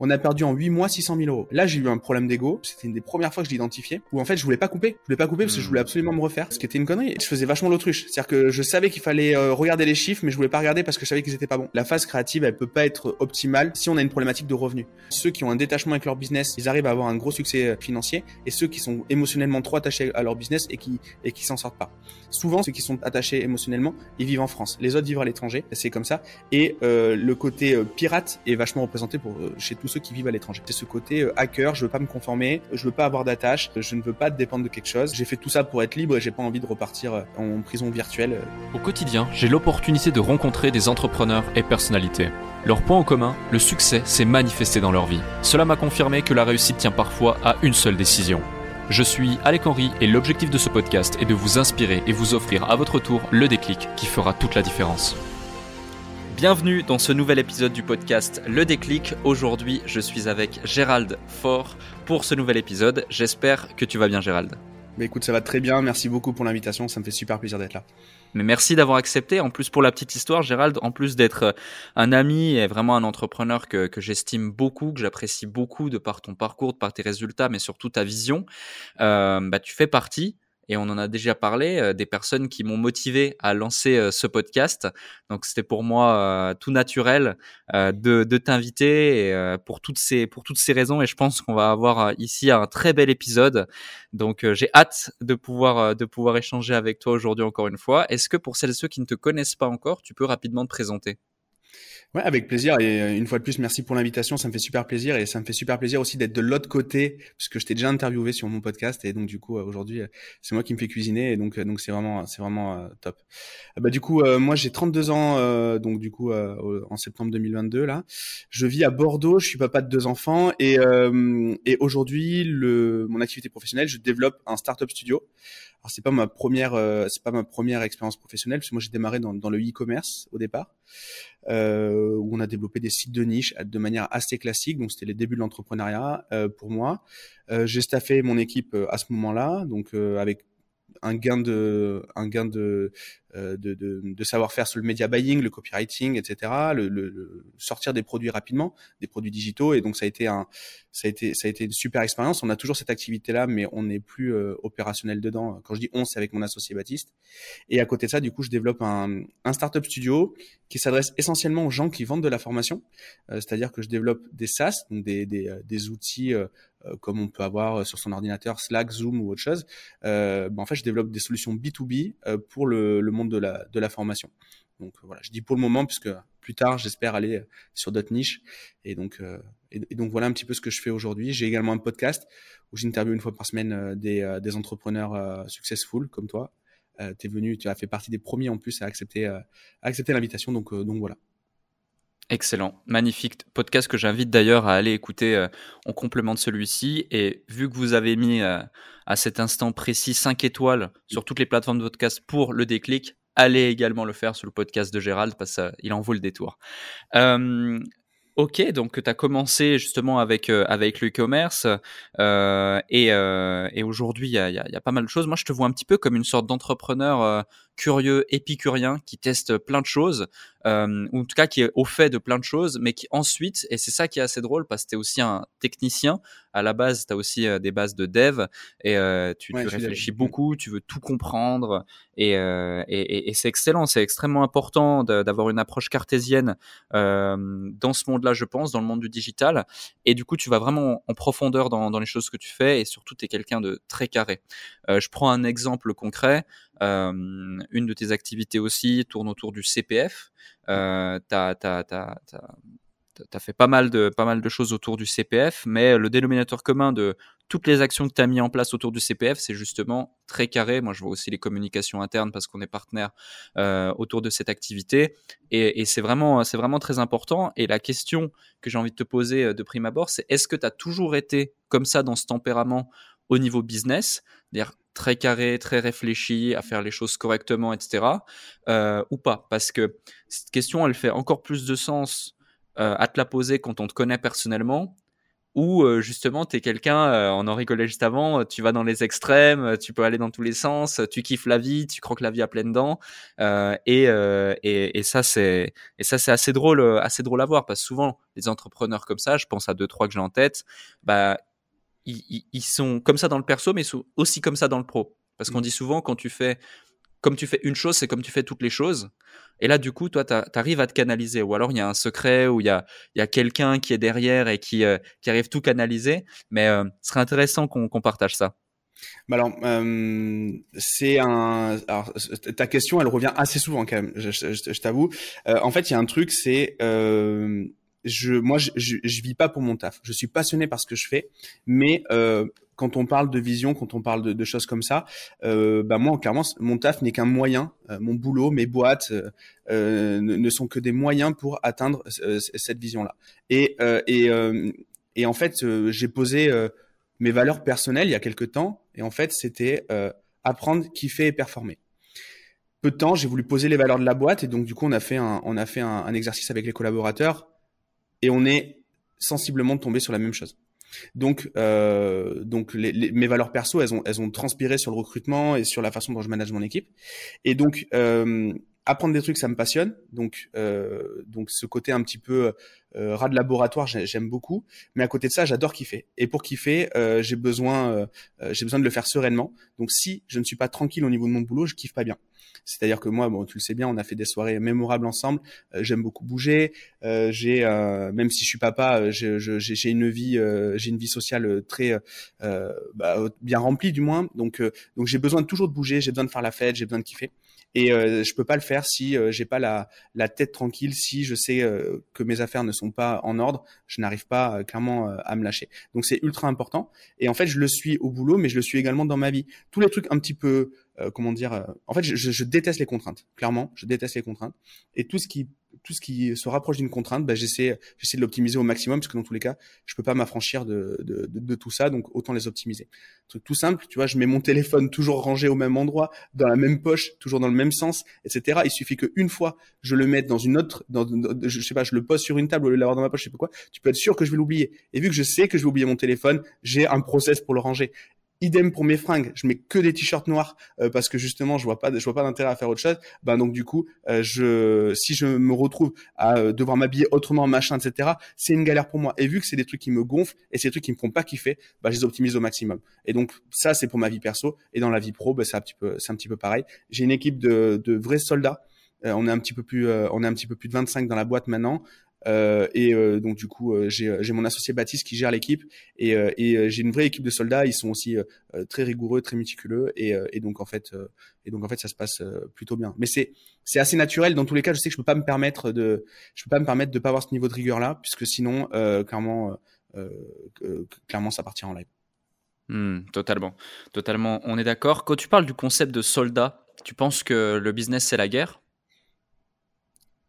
on a perdu en 8 mois 600 000 euros. Là, j'ai eu un problème d'ego. C'était une des premières fois que je l'identifiais. Où en fait, je voulais pas couper. Je voulais pas couper parce que je voulais absolument me refaire. Ce qui était une connerie. Je faisais vachement l'autruche. C'est-à-dire que je savais qu'il fallait euh, regarder les chiffres, mais je voulais pas regarder parce que je savais qu'ils étaient pas bons. La phase créative, elle peut pas être optimale si on a une problématique de revenus. Ceux qui ont un détachement avec leur business, ils arrivent à avoir un gros succès euh, financier. Et ceux qui sont émotionnellement trop attachés à leur business et qui et qui s'en sortent pas. Souvent, ceux qui sont attachés émotionnellement, ils vivent en France. Les autres vivent à l'étranger. C'est comme ça. Et euh, le côté pirate est vachement représenté pour chez tous ceux qui vivent à l'étranger c'est ce côté euh, hacker, je veux pas me conformer, je veux pas avoir d'attache, je ne veux pas dépendre de quelque chose. J'ai fait tout ça pour être libre et j'ai pas envie de repartir euh, en prison virtuelle. Au quotidien, j'ai l'opportunité de rencontrer des entrepreneurs et personnalités. Leur point en commun, le succès s'est manifesté dans leur vie. Cela m'a confirmé que la réussite tient parfois à une seule décision. Je suis Alec Henry et l'objectif de ce podcast est de vous inspirer et vous offrir à votre tour le déclic qui fera toute la différence. Bienvenue dans ce nouvel épisode du podcast Le Déclic. Aujourd'hui, je suis avec Gérald Fort pour ce nouvel épisode. J'espère que tu vas bien, Gérald. Mais écoute, ça va très bien. Merci beaucoup pour l'invitation. Ça me fait super plaisir d'être là. Mais merci d'avoir accepté. En plus, pour la petite histoire, Gérald, en plus d'être un ami et vraiment un entrepreneur que, que j'estime beaucoup, que j'apprécie beaucoup de par ton parcours, de par tes résultats, mais surtout ta vision, euh, bah, tu fais partie et on en a déjà parlé, euh, des personnes qui m'ont motivé à lancer euh, ce podcast. Donc c'était pour moi euh, tout naturel de, de t'inviter pour toutes ces pour toutes ces raisons et je pense qu'on va avoir ici un très bel épisode. Donc j'ai hâte de pouvoir de pouvoir échanger avec toi aujourd'hui encore une fois. Est-ce que pour celles et ceux qui ne te connaissent pas encore, tu peux rapidement te présenter? Ouais, avec plaisir. Et euh, une fois de plus, merci pour l'invitation. Ça me fait super plaisir et ça me fait super plaisir aussi d'être de l'autre côté, puisque je t'ai déjà interviewé sur mon podcast et donc du coup euh, aujourd'hui, euh, c'est moi qui me fais cuisiner et donc donc c'est vraiment c'est vraiment top. Bah du coup, moi j'ai 32 ans, donc du coup en septembre 2022 là, je vis à Bordeaux. Je suis papa de deux enfants et et aujourd'hui le mon activité professionnelle, je développe un startup studio. Alors c'est pas ma première, euh, c'est pas ma première expérience professionnelle parce que moi j'ai démarré dans, le e-commerce au départ, euh, où on a développé des sites de niche de manière assez classique. Donc c'était les débuts de l'entrepreneuriat euh, pour moi. J'ai staffé mon équipe à ce moment-là, donc avec un gain de un gain de de, de, de savoir-faire sur le media buying, le copywriting, etc. Le, le, sortir des produits rapidement, des produits digitaux. Et donc ça a été un, ça a été, ça a été une super expérience. On a toujours cette activité-là, mais on n'est plus euh, opérationnel dedans. Quand je dis on, c'est avec mon associé Baptiste. Et à côté de ça, du coup, je développe un, un startup studio qui s'adresse essentiellement aux gens qui vendent de la formation. Euh, c'est-à-dire que je développe des SaaS, donc des, des, des outils comme on peut avoir sur son ordinateur Slack, Zoom ou autre chose. Euh, ben en fait, je développe des solutions B2B pour le, le de la, formation. Donc euh, voilà, je dis pour le moment puisque plus tard j'espère aller euh, sur d'autres niches et donc euh, et, donc voilà un petit peu ce que je fais aujourd'hui. J'ai également un podcast où j'interviewe une fois par semaine des, des entrepreneurs successful comme toi. tu es venu, tu as fait partie des premiers en plus à accepter accepter l'invitation donc donc voilà. Excellent, magnifique podcast que j'invite d'ailleurs à aller écouter en complément de celui-ci. Et vu que vous avez mis à cet instant précis 5 étoiles sur toutes les plateformes de podcast pour le déclic, allez également le faire sur le podcast de Gérald parce qu'il en vaut le détour. Euh, ok, donc tu as commencé justement avec, euh, avec le e-commerce euh, et, euh, et aujourd'hui il y a, y a, pas mal de choses. Moi je te vois un petit peu comme une sorte d'entrepreneur euh, curieux, épicurien, qui teste plein de choses, euh, ou en tout cas qui est au fait de plein de choses, mais qui ensuite, et c'est ça qui est assez drôle, parce que tu es aussi un technicien, à la base, tu as aussi euh, des bases de dev, et euh, tu, tu réfléchis beaucoup, tu veux tout comprendre, et, euh, et, et c'est excellent, c'est extrêmement important d'avoir une approche cartésienne euh, dans ce monde-là, je pense, dans le monde du digital, et du coup, tu vas vraiment en profondeur dans, dans les choses que tu fais, et surtout, tu es quelqu'un de très carré. Euh, je prends un exemple concret. Euh, une de tes activités aussi tourne autour du CPF. Tu as, fait pas mal, de, pas mal de choses autour du CPF, mais le dénominateur commun de toutes les actions que tu as mis en place autour du CPF, c'est justement très carré. Moi, je vois aussi les communications internes parce qu'on est partenaire euh, autour de cette activité. Et, c'est vraiment, vraiment très important. Et la question que j'ai envie de te poser euh, de prime abord, c'est est-ce que tu as toujours été comme ça dans ce tempérament au niveau business, c'est-à-dire très carré, très réfléchi, à faire les choses correctement, etc. Euh, ou pas Parce que cette question, elle fait encore plus de sens euh, à te la poser quand on te connaît personnellement, ou euh, justement tu es quelqu'un, euh, on en rigolait juste avant, tu vas dans les extrêmes, tu peux aller dans tous les sens, tu kiffes la vie, tu croques la vie à pleines dents, et, et, et, et ça c'est assez drôle, assez drôle à voir parce que souvent les entrepreneurs comme ça, je pense à deux trois que j'ai en tête, bah ils, ils, sont comme ça dans le perso, mais aussi comme ça dans le pro. Parce qu'on mmh. dit souvent quand tu fais comme tu fais une chose, c'est comme tu fais toutes les choses. Et là, du coup, toi, tu arrives à te canaliser. Ou alors, il y a un secret, ou il y a, y a quelqu'un qui est derrière et qui, euh, qui arrive tout canaliser. Mais euh, ce serait intéressant qu'on partage ça. Bah alors, euh, c'est un. Alors, ta question, elle revient assez souvent quand même. Je, je, t'avoue. Euh, en fait, il y a un truc, c'est euh, je, moi, je, je, je, vis pas pour mon taf. Je suis passionné par ce que je fais, mais euh, quand on parle de vision, quand on parle de, de choses comme ça, euh, bah moi, clairement, mon taf n'est qu'un moyen. Euh, mon boulot, mes boîtes euh, euh ne, sont que des moyens pour atteindre cette vision-là. Et, et, et en fait, j'ai posé mes valeurs personnelles il y a quelques temps, et en fait, c'était apprendre, kiffer et performer peu de temps, j'ai voulu poser les valeurs de la boîte et donc du coup on a fait un, on a fait un exercice avec les collaborateurs et on est sensiblement tombé sur la même chose. Donc, euh, donc mes valeurs perso, elles ont, elles ont transpiré sur le recrutement et sur la façon dont je manage mon équipe. Et donc, euh, apprendre des trucs, ça me passionne. Donc, euh, donc ce côté un petit peu euh, rat de laboratoire, j'aime beaucoup. Mais à côté de ça, j'adore kiffer. Et pour kiffer, euh, j'ai besoin, euh, j'ai besoin de le faire sereinement. Donc, si je ne suis pas tranquille au niveau de mon boulot, je kiffe pas bien. C'est-à-dire que moi, bon, tu le sais bien, on a fait des soirées mémorables ensemble. Euh, j'aime beaucoup bouger. Euh, j'ai, euh, même si je suis papa, j'ai une vie, j'ai une vie sociale très bah, bien remplie du moins. Donc, donc j'ai besoin toujours de bouger. J'ai besoin de faire la fête. J'ai besoin de kiffer. Et euh, je peux pas le faire si euh, j'ai pas la, la tête tranquille, si je sais que mes affaires ne sont pas en ordre, je n'arrive pas clairement à me lâcher. Donc c'est ultra important. Et en fait, je le suis au boulot, mais je le suis également dans ma vie. Tous les trucs un petit peu euh, comment dire euh, en fait je, je, déteste les contraintes clairement je déteste les contraintes et tout ce qui tout ce qui se rapproche d'une contrainte bah, j'essaie j'essaie de l'optimiser au maximum parce que dans tous les cas je peux pas m'affranchir de, de, de, tout ça donc autant les optimiser. Truc tout simple tu vois je mets mon téléphone toujours rangé au même endroit dans la même poche toujours dans le même sens etc il suffit qu'une fois je le mette dans une autre dans, je sais pas je le pose sur une table au lieu de l'avoir dans ma poche je sais pas quoi tu peux être sûr que je vais l'oublier. Et vu que je sais que je vais oublier mon téléphone j'ai un process pour le ranger Idem pour mes fringues, je mets que des t-shirts noirs euh, parce que justement je vois pas je vois pas d'intérêt à faire autre chose. Ben donc du coup, euh, je si je me retrouve à euh, devoir m'habiller autrement, machin, etc. C'est une galère pour moi. Et vu que c'est des trucs qui me gonflent et c'est des trucs qui me font pas kiffer, bah je les optimise au maximum. Et donc ça c'est pour ma vie perso et dans la vie pro, bah, c'est un petit peu c'est un petit peu pareil. J'ai une équipe de, de vrais soldats. on est un petit peu plus on est un petit peu plus de 25 dans la boîte maintenant. Euh, et euh, donc du coup, euh, j'ai mon associé Baptiste qui gère l'équipe et, et j'ai une vraie équipe de soldats. Ils sont aussi très rigoureux, très méticuleux et, et donc en fait, et donc en fait, ça se passe plutôt bien. Mais c'est c'est assez naturel. Dans tous les cas, je sais que je peux pas me permettre de, je peux pas me permettre de pas avoir ce niveau de rigueur là, puisque sinon, clairement, clairement, ça partira en live. Hmm, totalement, totalement. On est d'accord. Quand tu parles du concept de soldat, tu penses que le business c'est la guerre?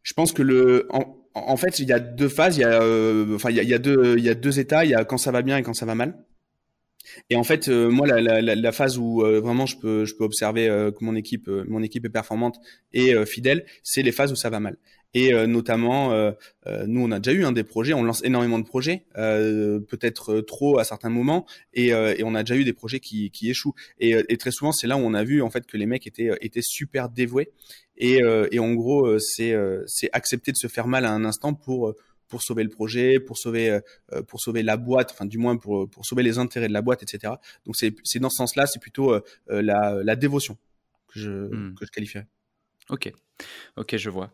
Je pense que le, en fait, il y a deux phases. Il y a, euh, enfin, il y a, deux, états. Il y a quand ça va bien et quand ça va mal. Et en fait, euh, moi, la, la, phase où euh, vraiment je peux, je peux observer que mon équipe, mon équipe est performante et fidèle, c'est les phases où ça va mal. Et notamment, nous, on a déjà eu un des projets. On lance énormément de projets, peut-être trop à certains moments, et, et, on a déjà eu des projets qui, qui échouent. Et, et très souvent, c'est là où on a vu en fait que les mecs étaient, étaient super dévoués et, euh, et en gros, euh, c'est euh, c'est accepter de se faire mal à un instant pour pour sauver le projet, pour sauver pour sauver la boîte, enfin du moins pour pour sauver les intérêts de la boîte, etc. Donc c'est c'est dans ce sens-là, c'est plutôt la la dévotion que je hmm. que je qualifierais. Ok, ok, je vois.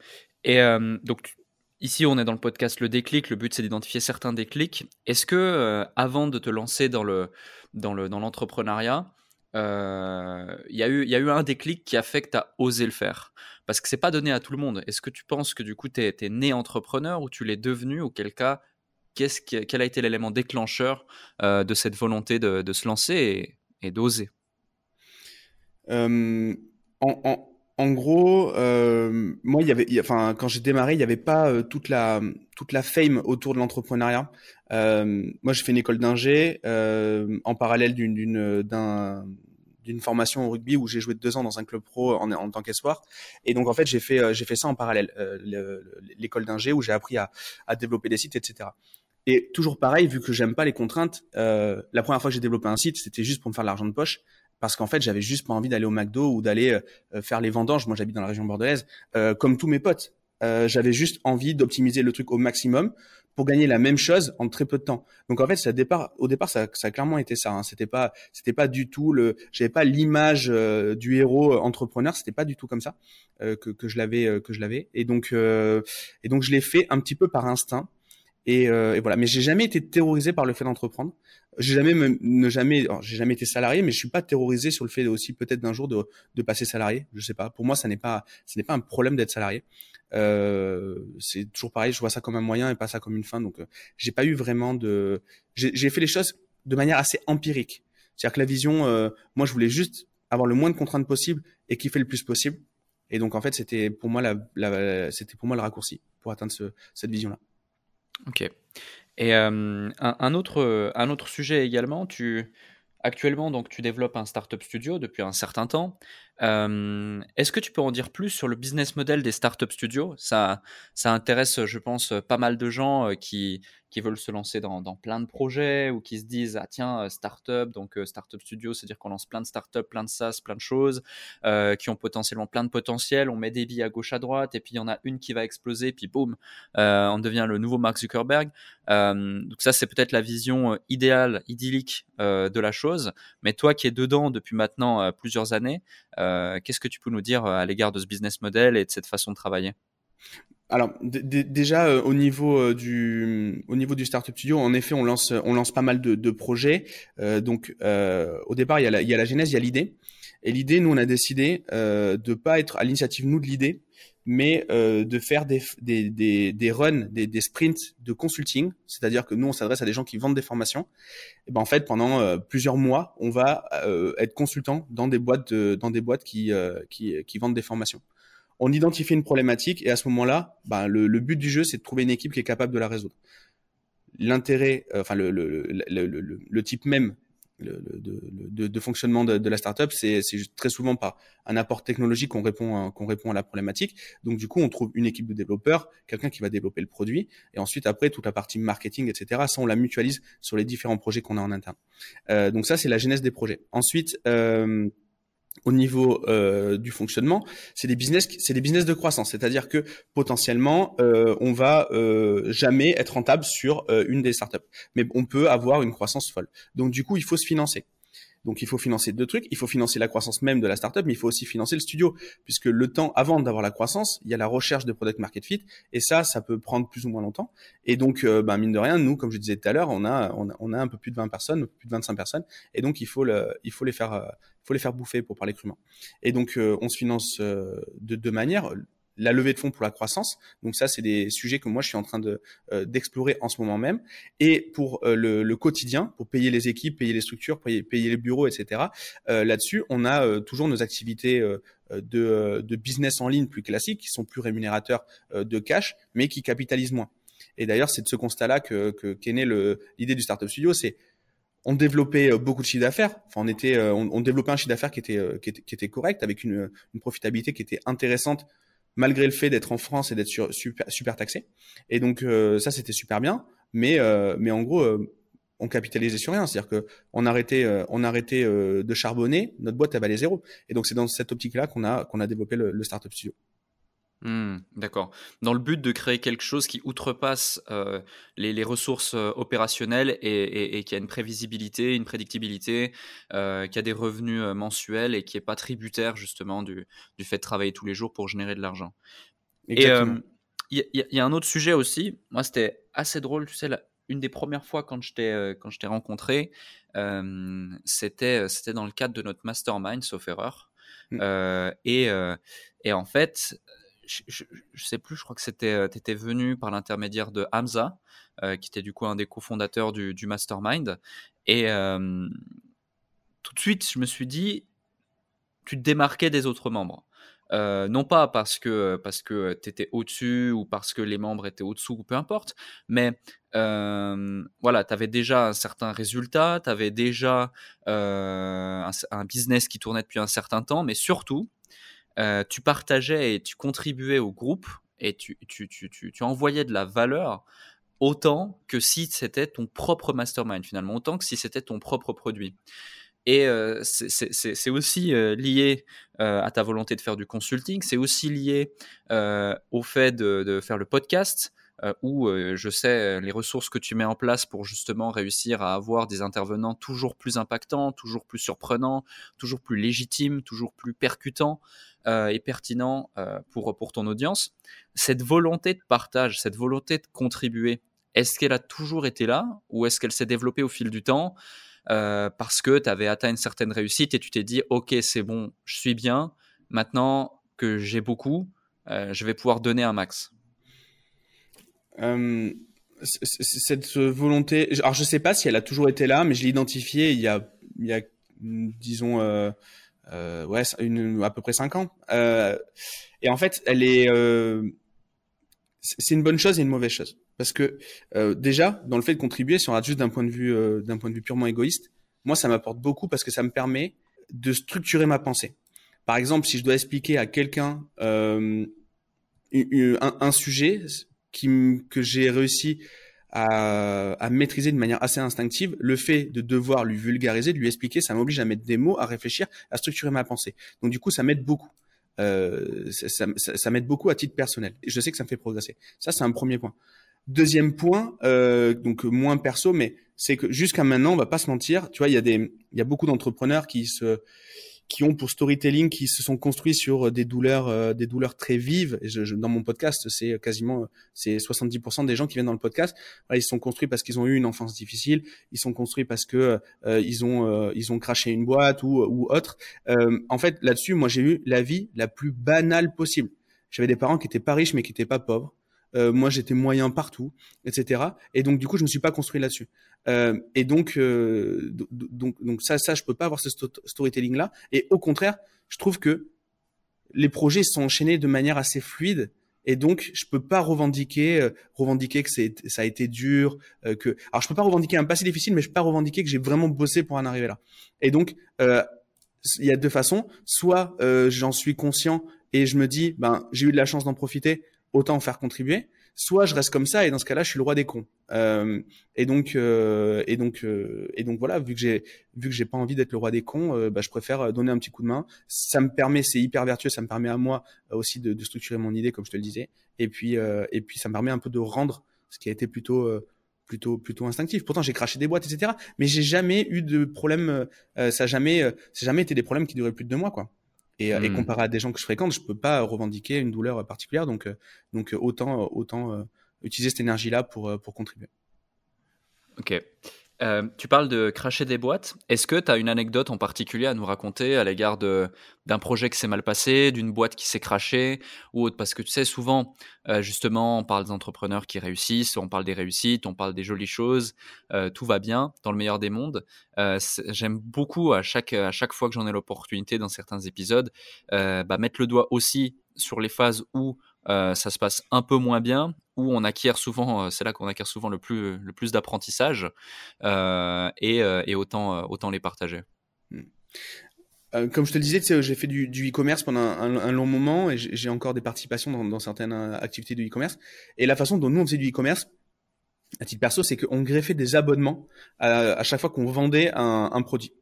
Et donc Ici, on est dans le podcast Le Déclic. Le but, c'est d'identifier certains déclics. Est-ce que, avant de te lancer dans le dans le dans l'entrepreneuriat, il y a eu y a eu un déclic qui a fait que tu as osé le faire? Parce que c'est pas donné à tout le monde. Est-ce que tu penses que du coup tu es, né entrepreneur ou tu l'es devenu? Auquel cas, qu'est-ce quel a été l'élément déclencheur euh, de cette volonté de, de se lancer et, d'oser? En, gros, euh, moi, il y avait, enfin, quand j'ai démarré, il n'y avait pas euh, toute la toute la fame autour de l'entrepreneuriat. moi, j'ai fait une école d'ingé en parallèle d'une d'un d'une formation au rugby où j'ai joué deux ans dans un club pro en, en tant qu'espoir. Et donc en fait j'ai fait euh, j'ai fait ça en parallèle, euh, l'école d'ingé où j'ai appris à, à, développer des sites, etc. Et toujours pareil, vu que j'aime pas les contraintes, euh, la première fois que j'ai développé un site, c'était juste pour me faire de l'argent de poche parce qu'en fait, j'avais juste pas envie d'aller au McDo ou d'aller euh, faire les vendanges. Moi, j'habite dans la région bordelaise, euh, comme tous mes potes. Euh, j'avais juste envie d'optimiser le truc au maximum pour gagner la même chose en très peu de temps. Donc en fait, ça départ, au départ, ça, ça a clairement été ça. Hein. C'était pas, c'était pas du tout le, j'avais pas l'image euh, du héros entrepreneur. C'était pas du tout comme ça euh, que, que je l'avais, euh, que je l'avais. Et donc, et donc je l'ai fait un petit peu par instinct. Et, et voilà. Mais j'ai jamais été terrorisé par le fait d'entreprendre. J'ai jamais, ne jamais, j'ai jamais été salarié, mais je suis pas terrorisé sur le fait aussi peut-être d'un jour de, de passer salarié. Je sais pas. Pour moi, ça n'est pas, ce n'est pas un problème d'être salarié. Euh, c'est toujours pareil, je vois ça comme un moyen et pas ça comme une fin. Donc, euh, j'ai pas eu vraiment de. J'ai fait les choses de manière assez empirique. C'est-à-dire que la vision, euh, moi, je voulais juste avoir le moins de contraintes possible et kiffer le plus possible. Et donc, en fait, c'était pour moi la, la c'était pour moi le raccourci pour atteindre ce, cette vision-là. Ok. Et un, autre, un autre sujet également, tu actuellement donc tu développes un startup studio depuis un certain temps. Est-ce que tu peux en dire plus sur le business model des startup studios? Ça, ça intéresse, je pense, pas mal de gens qui, qui veulent se lancer dans, dans, plein de projets ou qui se disent ah tiens startup donc startup studio c'est à dire qu'on lance plein de startups plein de SaaS plein de choses euh, qui ont potentiellement plein de potentiel on met des billes à gauche à droite et puis il y en a une qui va exploser puis boum euh, on devient le nouveau Mark Zuckerberg. Euh, donc ça c'est peut-être la vision idéale idyllique de la chose. Mais toi qui es dedans depuis maintenant plusieurs années qu'est-ce que tu peux nous dire à l'égard de ce business model et de cette façon de travailler? Alors déjà euh, au niveau euh, du au niveau du startup studio, en effet, on lance on lance pas mal de, projets. Euh, donc au départ, il y a la, il y a la genèse, il y a l'idée. Et l'idée, nous, on a décidé de pas être à l'initiative nous de l'idée, mais de faire des des des, des runs, des, des sprints de consulting. C'est-à-dire que nous, on s'adresse à des gens qui vendent des formations. Et ben en fait, pendant plusieurs mois, on va être consultant dans des boîtes de, dans des boîtes qui qui qui vendent des formations on identifie une problématique et à ce moment-là, ben, le, but du jeu, c'est de trouver une équipe qui est capable de la résoudre. L'intérêt, euh, enfin le, le, type même de, de, fonctionnement de, la startup, c'est très souvent par un apport technologique qu'on répond, qu'on répond à la problématique. Donc du coup, on trouve une équipe de développeurs, quelqu'un qui va développer le produit, et ensuite après toute la partie marketing, etc. Ça, on la mutualise sur les différents projets qu'on a en interne. Euh, donc ça, c'est la genèse des projets. Ensuite. Euh, au niveau euh, du fonctionnement, c'est des business, c'est des business de croissance, c'est-à-dire que potentiellement euh, on va euh, jamais être rentable sur euh, une des startups, mais on peut avoir une croissance folle. Donc du coup, il faut se financer. Donc il faut financer deux trucs, il faut financer la croissance même de la startup, mais il faut aussi financer le studio, puisque le temps avant d'avoir la croissance, il y a la recherche de product market fit, et ça, ça peut prendre plus ou moins longtemps. Et donc, euh, ben, mine de rien, nous, comme je disais tout à l'heure, on a, on a, un peu plus de 20 personnes, plus de 25 personnes, et donc il faut le, il faut les faire, euh, faut les faire bouffer pour parler crûment. Et donc, euh, on se finance de deux manières la levée de fonds pour la croissance. Donc ça, c'est des sujets que moi je suis en train de euh, d'explorer en ce moment même. Et pour euh, le, le, quotidien, pour payer les équipes, payer les structures, payer, payer les bureaux, etc. Euh, Là-dessus, on a euh, toujours nos activités de, de, business en ligne plus classiques, qui sont plus rémunérateurs de cash, mais qui capitalisent moins. Et d'ailleurs, c'est de ce constat-là que qu'est née l'idée du startup studio. C'est on développait beaucoup de chiffre d'affaires. Enfin, on on, on, développait un chiffre d'affaires qui était, qui était, qui était correct, avec une, une profitabilité qui était intéressante malgré le fait d'être en France et d'être super, super taxé. Et donc euh, ça, c'était super bien. Mais, euh, mais en gros, euh, on capitalisait sur rien. C'est-à-dire que on arrêtait, on arrêtait de charbonner, notre boîte elle valait zéro. Et donc c'est dans cette optique-là qu'on a qu'on a développé le, le startup studio. Mmh, d'accord. Dans le but de créer quelque chose qui outrepasse euh, les, ressources euh, opérationnelles et, qui a une prévisibilité, une prédictibilité, euh, qui a des revenus mensuels et qui n'est pas tributaire justement du, fait de travailler tous les jours pour générer de l'argent. Et il y, a un autre sujet aussi. Moi, c'était assez drôle. Tu sais, une des premières fois quand je t'ai rencontré, c'était c'était dans le cadre de notre mastermind, sauf erreur. Mmh. et, et en fait, je, ne sais plus, je crois que c'était, euh, étais venu par l'intermédiaire de Hamza, euh, qui était du coup un des cofondateurs du, Mastermind. Et euh, tout de suite, je me suis dit, tu te démarquais des autres membres. non pas parce que parce que tu étais au-dessus ou parce que les membres étaient au-dessous ou peu importe, mais voilà, tu avais déjà un certain résultat, tu avais déjà un, business qui tournait depuis un certain temps, mais surtout, euh, tu partageais et tu contribuais au groupe et tu, tu, tu, tu, envoyais de la valeur autant que si c'était ton propre mastermind finalement, autant que si c'était ton propre produit. Et euh, c'est aussi euh, lié à ta volonté de faire du consulting, c'est aussi lié au fait de, faire le podcast, où je sais les ressources que tu mets en place pour justement réussir à avoir des intervenants toujours plus impactants, toujours plus surprenants, toujours plus légitimes, toujours plus percutants et pertinents pour, pour ton audience. Cette volonté de partage, cette volonté de contribuer, est-ce qu'elle a toujours été là ou est-ce qu'elle s'est développée au fil du temps euh, parce que tu avais atteint une certaine réussite et tu t'es dit, OK, c'est bon, je suis bien. Maintenant que j'ai beaucoup, euh, je vais pouvoir donner un max? Euh, cette volonté, alors je sais pas si elle a toujours été là, mais je l'ai identifiée il y a, il y a disons, ouais, une, à peu près cinq ans. et en fait, elle est, c'est une bonne chose et une mauvaise chose. Parce que euh, déjà, dans le fait de contribuer, si on regarde juste d'un point de vue euh, d'un point de vue purement égoïste, moi ça m'apporte beaucoup parce que ça me permet de structurer ma pensée. Par exemple, si je dois expliquer à quelqu'un euh, un, un, sujet qui, que j'ai réussi à, à, maîtriser de manière assez instinctive, le fait de devoir lui vulgariser, de lui expliquer, ça m'oblige à mettre des mots, à réfléchir, à structurer ma pensée. Donc du coup, ça m'aide beaucoup. Euh, ça, ça, ça m'aide beaucoup à titre personnel. Et je sais que ça me fait progresser. Ça, c'est un premier point. Deuxième point, euh, donc moins perso, mais c'est que jusqu'à maintenant, on va pas se mentir, tu vois, il y a des, il y a beaucoup d'entrepreneurs qui se, qui ont pour storytelling, qui se sont construits sur des douleurs, euh, des douleurs très vives. Et je, dans mon podcast, c'est quasiment, c'est 70% des gens qui viennent dans le podcast. ils se sont construits parce qu'ils ont eu une enfance difficile. Ils sont construits parce que euh, ils ont, euh, ils ont craché une boîte ou, ou autre. en fait, là-dessus, moi, j'ai eu la vie la plus banale possible. J'avais des parents qui étaient pas riches mais qui étaient pas pauvres. Euh, moi, j'étais moyen partout, etc. Et donc, du coup, je me suis pas construit là-dessus. Euh, et donc, euh, donc, donc ça, ça, je peux pas avoir ce storytelling-là. Et au contraire, je trouve que les projets sont enchaînés de manière assez fluide. Et donc, je peux pas revendiquer, revendiquer que ça a été dur. Alors, je peux pas revendiquer un passé difficile, mais je peux pas revendiquer que j'ai vraiment bossé pour en arriver là. Et donc, il y a deux façons. Soit j'en suis conscient et je me dis, ben, j'ai eu de la chance d'en profiter autant en faire contribuer. Soit je reste comme ça et dans ce cas-là, je suis le roi des cons. Euh, et donc, euh, et donc, euh, et donc voilà, vu que j'ai, vu que j'ai pas envie d'être le roi des cons, euh, bah, je préfère donner un petit coup de main. Ça me permet, c'est hyper vertueux, ça me permet à moi aussi de, de, structurer mon idée, comme je te le disais. Et puis, et puis, ça me permet un peu de rendre ce qui a été plutôt plutôt plutôt instinctif. Pourtant, j'ai craché des boîtes, etc. Mais j'ai jamais eu de problème. ça a jamais, ça jamais été des problèmes qui duraient plus de deux mois, quoi. Et, et, hmm. comparé à des gens que je fréquente, je peux pas revendiquer une douleur particulière. Donc, euh, donc autant, autant euh, utiliser cette énergie-là pour, euh, pour contribuer. Ok. Euh, tu parles de cracher des boîtes. Est-ce que tu as une anecdote en particulier à nous raconter à l'égard d'un projet qui s'est mal passé, d'une boîte qui s'est crachée ou autre? Parce que tu sais, souvent, euh, justement, on parle des entrepreneurs qui réussissent, on parle des réussites, on parle des jolies choses, euh, tout va bien dans le meilleur des mondes. J'aime beaucoup à chaque, à chaque fois que j'en ai l'opportunité dans certains épisodes, bah, mettre le doigt aussi sur les phases où ça se passe un peu moins bien, où on acquiert souvent, c'est là qu'on acquiert souvent le plus, le plus d'apprentissage, et, et, autant, autant les partager. Hmm. comme je te le disais, j'ai fait du, e-commerce pendant un, long moment et j'ai encore des participations dans, dans certaines activités de e-commerce. Et la façon dont nous on faisait du e-commerce, à titre perso, c'est qu'on greffait des abonnements à, à chaque fois qu'on vendait un, un produit.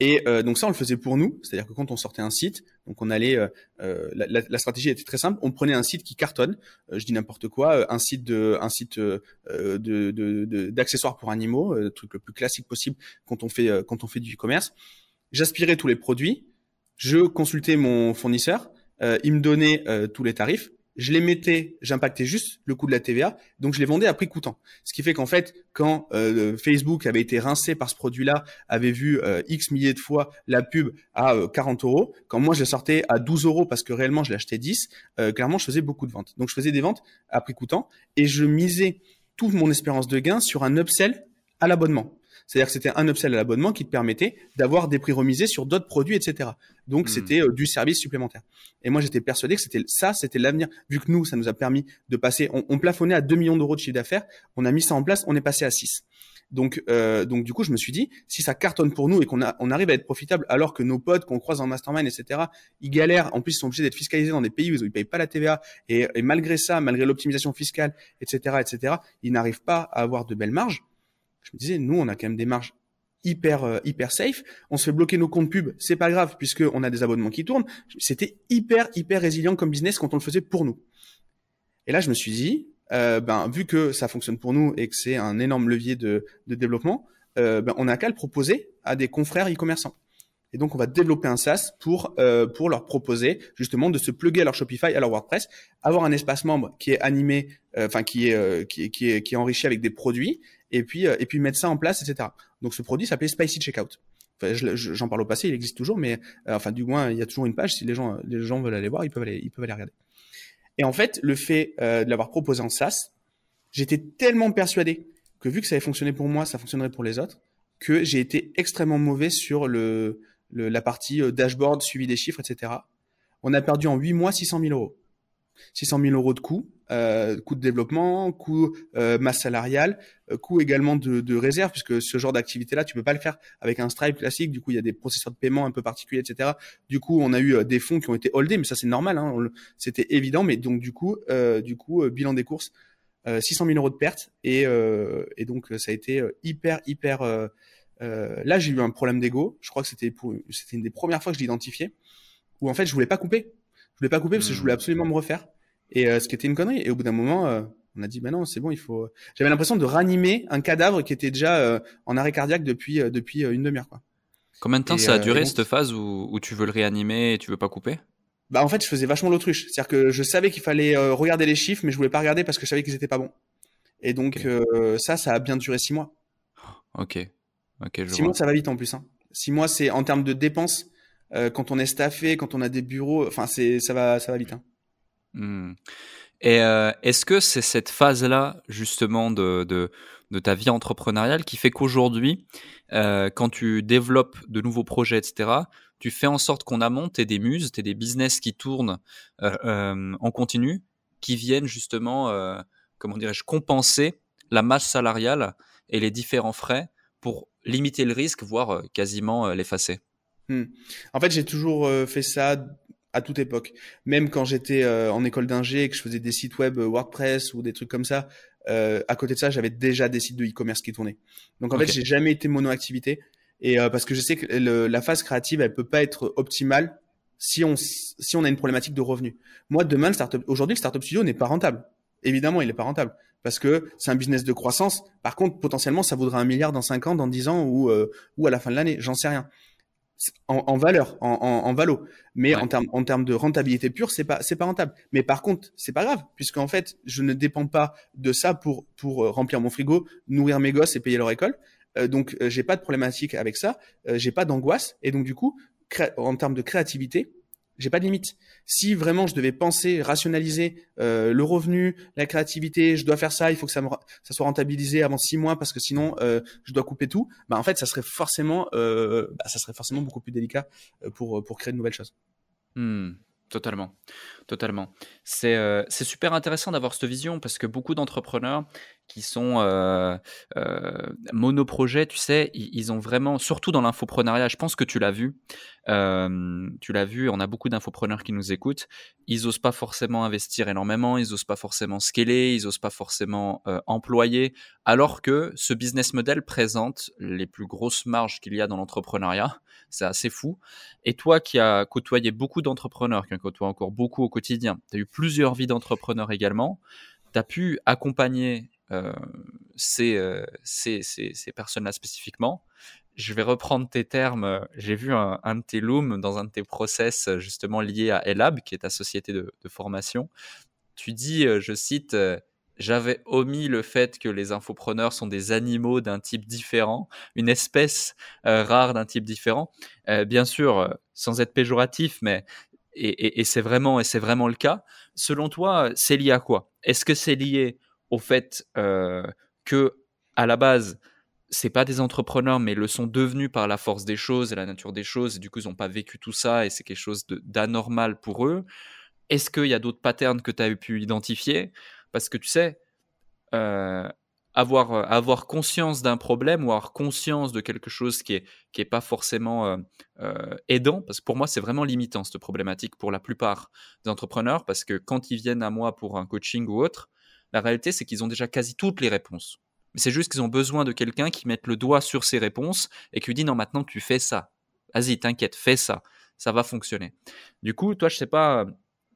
Et euh, donc ça, on le faisait pour nous, c'est-à-dire que quand on sortait un site, donc on allait, euh, euh la, la, stratégie était très simple, on prenait un site qui cartonne, euh, je dis n'importe quoi, euh, un site de, un site de, d'accessoires de, pour animaux, le truc le plus classique possible quand on fait, quand on fait du e-commerce. J'aspirais tous les produits, je consultais mon fournisseur, il me donnait tous les tarifs, je les mettais, j'impactais juste le coût de la TVA, donc je les vendais à prix coûtant. Ce qui fait qu'en fait, quand euh, Facebook avait été rincé par ce produit-là, avait vu euh, X milliers de fois la pub à 40 euh, euros, quand moi je la sortais à 12 euros parce que réellement je l'achetais 10, clairement je faisais beaucoup de ventes. Donc je faisais des ventes à prix coûtant et je misais toute mon espérance de gain sur un upsell à l'abonnement. C'est-à-dire que c'était un upsell à l'abonnement qui te permettait d'avoir des prix remisés sur d'autres produits, etc. Donc, hmm. c'était euh, du service supplémentaire. Et moi, j'étais persuadé que c'était ça, c'était l'avenir. Vu que nous, ça nous a permis de passer, on, plafonnait à 2 millions d'euros de chiffre d'affaires, on a mis ça en place, on est passé à 6. Donc, euh, donc du coup, je me suis dit, si ça cartonne pour nous et qu'on on arrive à être profitable, alors que nos potes qu'on croise en mastermind, etc., ils galèrent. En plus, ils sont obligés d'être fiscalisés dans des pays où ils ne payent pas la TVA. Et, et malgré ça, malgré l'optimisation fiscale, etc., etc., ils n'arrivent pas à avoir de belles marges. Je me disais, nous, on a quand même des marges hyper euh, hyper safe. On se fait bloquer nos comptes pub, c'est pas grave puisque on a des abonnements qui tournent. C'était hyper hyper résilient comme business quand on le faisait pour nous. Et là, je me suis dit, euh, ben, vu que ça fonctionne pour nous et que c'est un énorme levier de, de développement, euh, ben, on a qu'à le proposer à des confrères e-commerçants. Et donc, on va développer un SaaS pour pour leur proposer justement de se plugger à leur Shopify, à leur WordPress, avoir un espace membre qui est animé, enfin qui est qui est qui est enrichi avec des produits, et puis et puis mettre ça en place, etc. Donc, ce produit s'appelait Spicy Checkout. J'en parle au passé, il existe toujours, mais enfin du moins, il y a toujours une page. Si les gens les gens veulent aller voir, ils peuvent aller ils peuvent aller regarder. Et en fait, le fait euh, de l'avoir proposé en SaaS, j'étais tellement persuadé que vu que ça avait fonctionné pour moi, ça fonctionnerait pour les autres, que j'ai été extrêmement mauvais sur le, la partie euh, dashboard, suivi des chiffres, etc. On a perdu en 8 mois 600 000 euros. 600 000 euros de coûts, euh, de développement, coût euh, masse salariale, euh, également de, de réserve, puisque ce genre d'activité-là, tu peux pas le faire avec un Stripe classique. Du coup, il y a des processeurs de paiement un peu particuliers, etc. Du coup, on a eu euh, des fonds qui ont été holdés, mais ça c'est normal, hein, c'était évident. Mais donc du coup, euh, du coup, bilan des courses, 600 000 euros de pertes, et, et donc ça a été hyper, hyper. là, j'ai eu un problème d'ego. Je crois que c'était c'était une des premières fois que je l'identifiais, où en fait, je voulais pas couper. Voulais pas couper parce que je voulais mmh. absolument me refaire. Et euh, ce qui était une connerie. Et au bout d'un moment, euh, on a dit, bah non, c'est bon, il faut. J'avais l'impression de ranimer un cadavre qui était déjà euh, en arrêt cardiaque depuis depuis une demi-heure, quoi. Combien de temps ça a duré cette phase où, où tu veux le réanimer et tu veux pas couper? Bah en fait, je faisais vachement l'autruche. C'est-à-dire que je savais qu'il fallait regarder les chiffres, mais je voulais pas regarder parce que je savais qu'ils étaient pas bons. Et donc ça, ça a bien duré six mois. Ok. Ok. Je six mois, ça va vite en plus. Hein. Six mois, c'est en termes de dépenses. Quand on est staffé, quand on a des bureaux, enfin c'est ça va ça va vite. Hein. Mmh. Et euh, est-ce que c'est cette phase-là, justement, de, de, de, ta vie entrepreneuriale qui fait qu'aujourd'hui, euh, quand tu développes de nouveaux projets, etc., tu fais en sorte qu'on amont, t'es des muses, t'es des business qui tournent euh, euh en continu, qui viennent justement, euh, comment dirais-je, compenser la masse salariale et les différents frais pour limiter le risque, voire quasiment l'effacer? Mmh. En fait, j'ai toujours fait ça à toute époque. Même quand j'étais euh, en école d'ingé et que je faisais des sites web euh, WordPress ou des trucs comme ça, euh, à côté de ça, j'avais déjà des sites de e-commerce qui tournaient. Donc en fait, j'ai jamais été mono-activité. Et parce que je sais que la phase créative, elle peut pas être optimale si on si on a une problématique de revenus. Moi, demain, le startup, aujourd'hui, le startup studio n'est pas rentable. Évidemment, il n'est pas rentable parce que c'est un business de croissance. Par contre, potentiellement, ça vaudra un milliard dans 5 ans, dans 10 ans ou ou à la fin de l'année. J'en sais rien en, valeur, en, en, valo. Mais en termes en termes de rentabilité pure, c'est pas c'est pas rentable. Mais par contre, c'est pas grave puisqu'en fait, je ne dépends pas de ça pour pour euh, remplir mon frigo, nourrir mes gosses et payer leur école. Euh, donc euh, j'ai pas de problématique avec ça, j'ai pas d'angoisse et donc du coup, en termes de créativité, j'ai pas de limite. Si vraiment je devais penser, rationaliser euh, le revenu, la créativité, je dois faire ça, il faut que ça, soit rentabilisé avant six mois parce que sinon euh, je dois couper tout. Bah en fait, ça serait forcément, euh, bah, ça serait forcément beaucoup plus délicat pour pour créer de nouvelles choses. Hmm. Totalement, totalement. C'est euh, c'est super intéressant d'avoir cette vision parce que beaucoup d'entrepreneurs qui sont euh, euh, monoprojets, tu sais, ils, ont vraiment, surtout dans l'infoprenariat, je pense que tu l'as vu, tu l'as vu, on a beaucoup d'infopreneurs qui nous écoutent, ils osent pas forcément investir énormément, ils osent pas forcément scaler, ils osent pas forcément employer, alors que ce business model présente les plus grosses marges qu'il y a dans l'entrepreneuriat, c'est assez fou. Et toi qui as côtoyé beaucoup d'entrepreneurs, qui en côtoient encore beaucoup au quotidien, tu as eu plusieurs vies d'entrepreneurs également, tu as pu accompagner euh, euh, ces, ces, ces, personnes-là spécifiquement. Je vais reprendre tes termes. J'ai vu un, de tes looms dans un de tes process justement lié à Elab, qui est ta société de, formation. Tu dis, euh, je cite, j'avais omis le fait que les infopreneurs sont des animaux d'un type différent, une espèce rare d'un type différent. Bien sûr, sans être péjoratif, mais et, et, et c'est vraiment et c'est vraiment le cas. Selon toi, c'est lié à quoi? Est-ce que c'est lié au fait euh, que à la base c'est pas des entrepreneurs mais le sont devenus par la force des choses et la nature des choses et du coup ils n'ont pas vécu tout ça et c'est quelque chose d'anormal pour eux? Est-ce qu'il y a d'autres patterns que tu as pu identifier? Parce que tu sais euh, avoir, avoir conscience d'un problème ou avoir conscience de quelque chose qui est, qui est pas forcément aidant, parce que pour moi, c'est vraiment limitant cette problématique pour la plupart des entrepreneurs, parce que quand ils viennent à moi pour un coaching ou autre, la réalité, c'est qu'ils ont déjà quasi toutes les réponses. Mais c'est juste qu'ils ont besoin de quelqu'un qui mette le doigt sur ces réponses et qui lui dit non, maintenant tu fais ça. Vas-y, t'inquiète, fais ça. Ça va fonctionner. Du coup, toi, je sais pas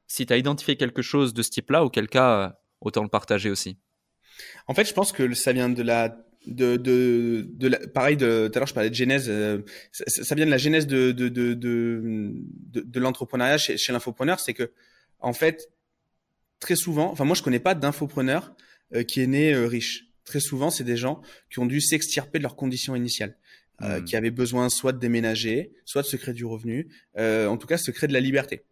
si tu as identifié quelque chose de ce type-là, auquel cas, autant le partager aussi. En fait, je pense que ça vient de la de de, de la, pareil de tout à l'heure je parlais de genèse euh, ça, vient de la genèse de de de de, de, l'entrepreneuriat chez, chez l'infopreneur. C'est que en fait très souvent enfin moi je connais pas d'infopreneur euh, qui est né euh, riche. Très souvent c'est des gens qui ont dû s'extirper de leurs conditions initiales hmm. qui avaient besoin soit de déménager soit de se créer du revenu en tout cas se créer de la liberté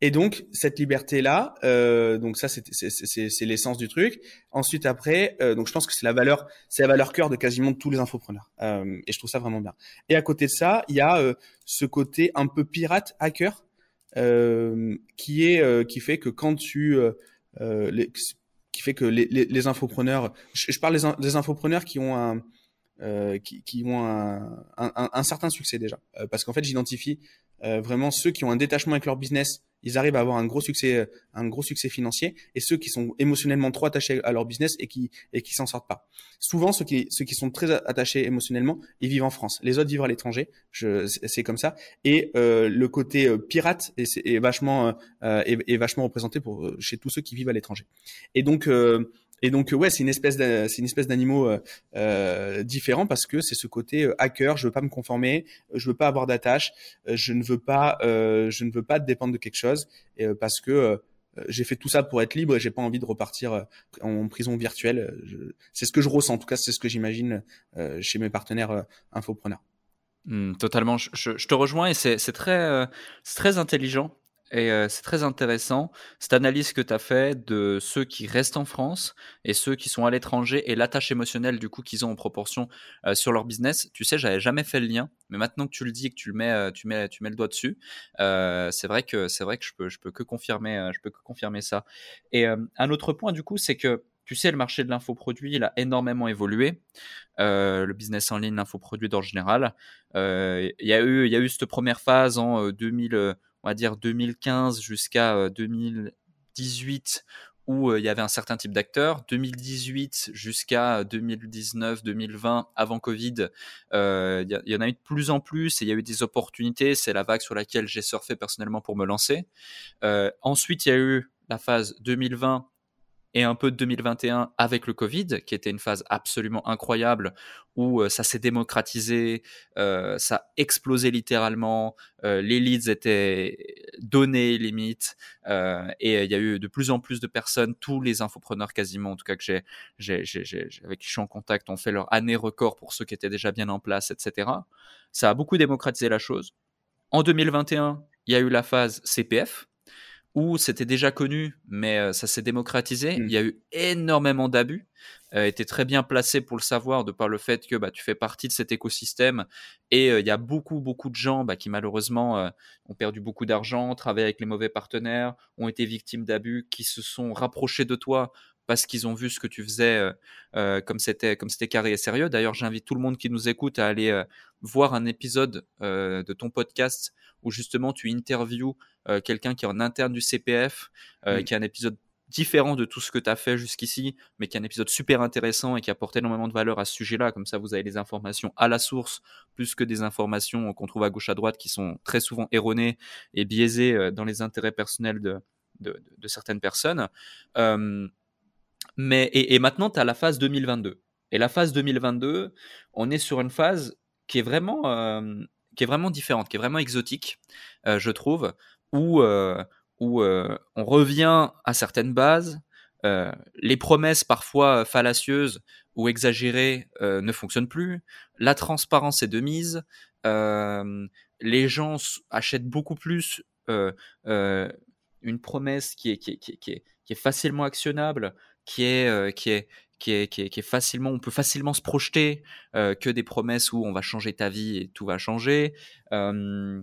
et donc cette liberté là, euh, donc ça c'est l'essence du truc. Ensuite après, euh, donc je pense que c'est la valeur, c'est la valeur cœur de quasiment tous les infopreneurs. Euh, et je trouve ça vraiment bien. Et à côté de ça, il y a euh, ce côté un peu pirate hacker euh, qui est qui fait que quand tu les, qui fait que les, les, les infopreneurs, je, parle des, des infopreneurs qui ont un euh, qui, qui, ont un, un, un, certain succès déjà. parce qu'en fait, j'identifie euh, vraiment ceux qui ont un détachement avec leur business ils arrivent à avoir un gros succès, un gros succès financier, et ceux qui sont émotionnellement trop attachés à leur business et qui et qui s'en sortent pas. Souvent, ceux qui ceux qui sont très attachés émotionnellement, ils vivent en France. Les autres vivent à l'étranger. C'est comme ça. Et euh, le côté euh, pirate est, vachement euh, est, est, vachement représenté pour euh, chez tous ceux qui vivent à l'étranger. Et donc euh, et donc ouais, c'est une espèce c'est une espèce d'animaux euh, euh, différent parce que c'est ce côté euh, hacker. Je veux pas me conformer, je veux pas avoir d'attache, je ne veux pas, je ne veux pas dépendre de quelque chose parce que j'ai fait tout ça pour être libre et j'ai pas envie de repartir en prison virtuelle. C'est ce que je ressens, en tout cas, c'est ce que j'imagine chez mes partenaires infopreneurs. Mmh, totalement, je, te rejoins et c'est très, c'est très intelligent et c'est très intéressant, cette analyse que tu as fait de ceux qui restent en France et ceux qui sont à l'étranger et l'attache émotionnelle du coup qu'ils ont en proportion sur leur business. Tu sais, j'avais jamais fait le lien, mais maintenant que tu le dis et que tu le mets, tu mets, tu mets le doigt dessus, c'est vrai que c'est vrai que je peux, je peux que confirmer, je peux que confirmer ça. Et un autre point du coup, c'est que tu sais, le marché de l'infoproduit, il a énormément évolué. Le business en ligne, l'infoproduit en général. Il y, a eu, il y a eu cette première phase en 2000, on va dire 2015 jusqu'à 2018 euh, où euh, il y avait un certain type d'acteurs. 2018 jusqu'à 2019-2020, avant Covid, euh, il y, en a eu de plus en plus et il y a eu des opportunités. C'est la vague sur laquelle j'ai surfé personnellement pour me lancer. ensuite, il y a eu la phase 2020 et un peu de 2021 avec le Covid, qui était une phase absolument incroyable où euh, ça s'est démocratisé, euh, ça a explosé littéralement, euh, les leads étaient donnés limites, et il y a eu de plus en plus de personnes, tous les infopreneurs quasiment, en tout cas que j'ai, avec qui je suis en contact, ont fait leur année record pour ceux qui étaient déjà bien en place, etc. Ça a beaucoup démocratisé la chose. En 2021, il y a eu la phase CPF, où c'était déjà connu, mais euh, ça s'est démocratisé. Mm. Il y a eu énormément d'abus. Euh, était très bien placé pour le savoir de par le fait que bah, tu fais partie de cet écosystème et euh, il y a beaucoup beaucoup de gens bah, qui malheureusement euh, ont perdu beaucoup d'argent, travaillé avec les mauvais partenaires, ont été victimes d'abus, qui se sont rapprochés de toi parce qu'ils ont vu ce que tu faisais comme c'était comme c'était carré et sérieux. D'ailleurs, j'invite tout le monde qui nous écoute à aller voir un épisode de ton podcast où justement tu interviews euh, quelqu'un qui est en interne du CPF, euh, qui a un épisode différent de tout ce que tu as fait jusqu'ici, mais qui est un épisode super intéressant et qui apporte énormément de valeur à ce sujet-là. Comme ça, vous avez les informations à la source, plus que des informations qu'on trouve à gauche à droite qui sont très souvent erronées et biaisées euh, dans les intérêts personnels de, de, de certaines personnes. Mais, et, et maintenant, tu as la phase 2022. Et la phase 2022, on est sur une phase qui est vraiment, qui est vraiment différente, qui est vraiment exotique, je trouve, où, euh, où euh, on revient à certaines bases. Euh, les promesses parfois fallacieuses ou exagérées ne fonctionnent plus. La transparence est de mise. les gens achètent beaucoup plus une promesse qui est, qui est, qui est, qui est, facilement actionnable, qui est, qui est, qui est, qui est, qui est, facilement, on peut facilement se projeter que des promesses où on va changer ta vie et tout va changer. Euh,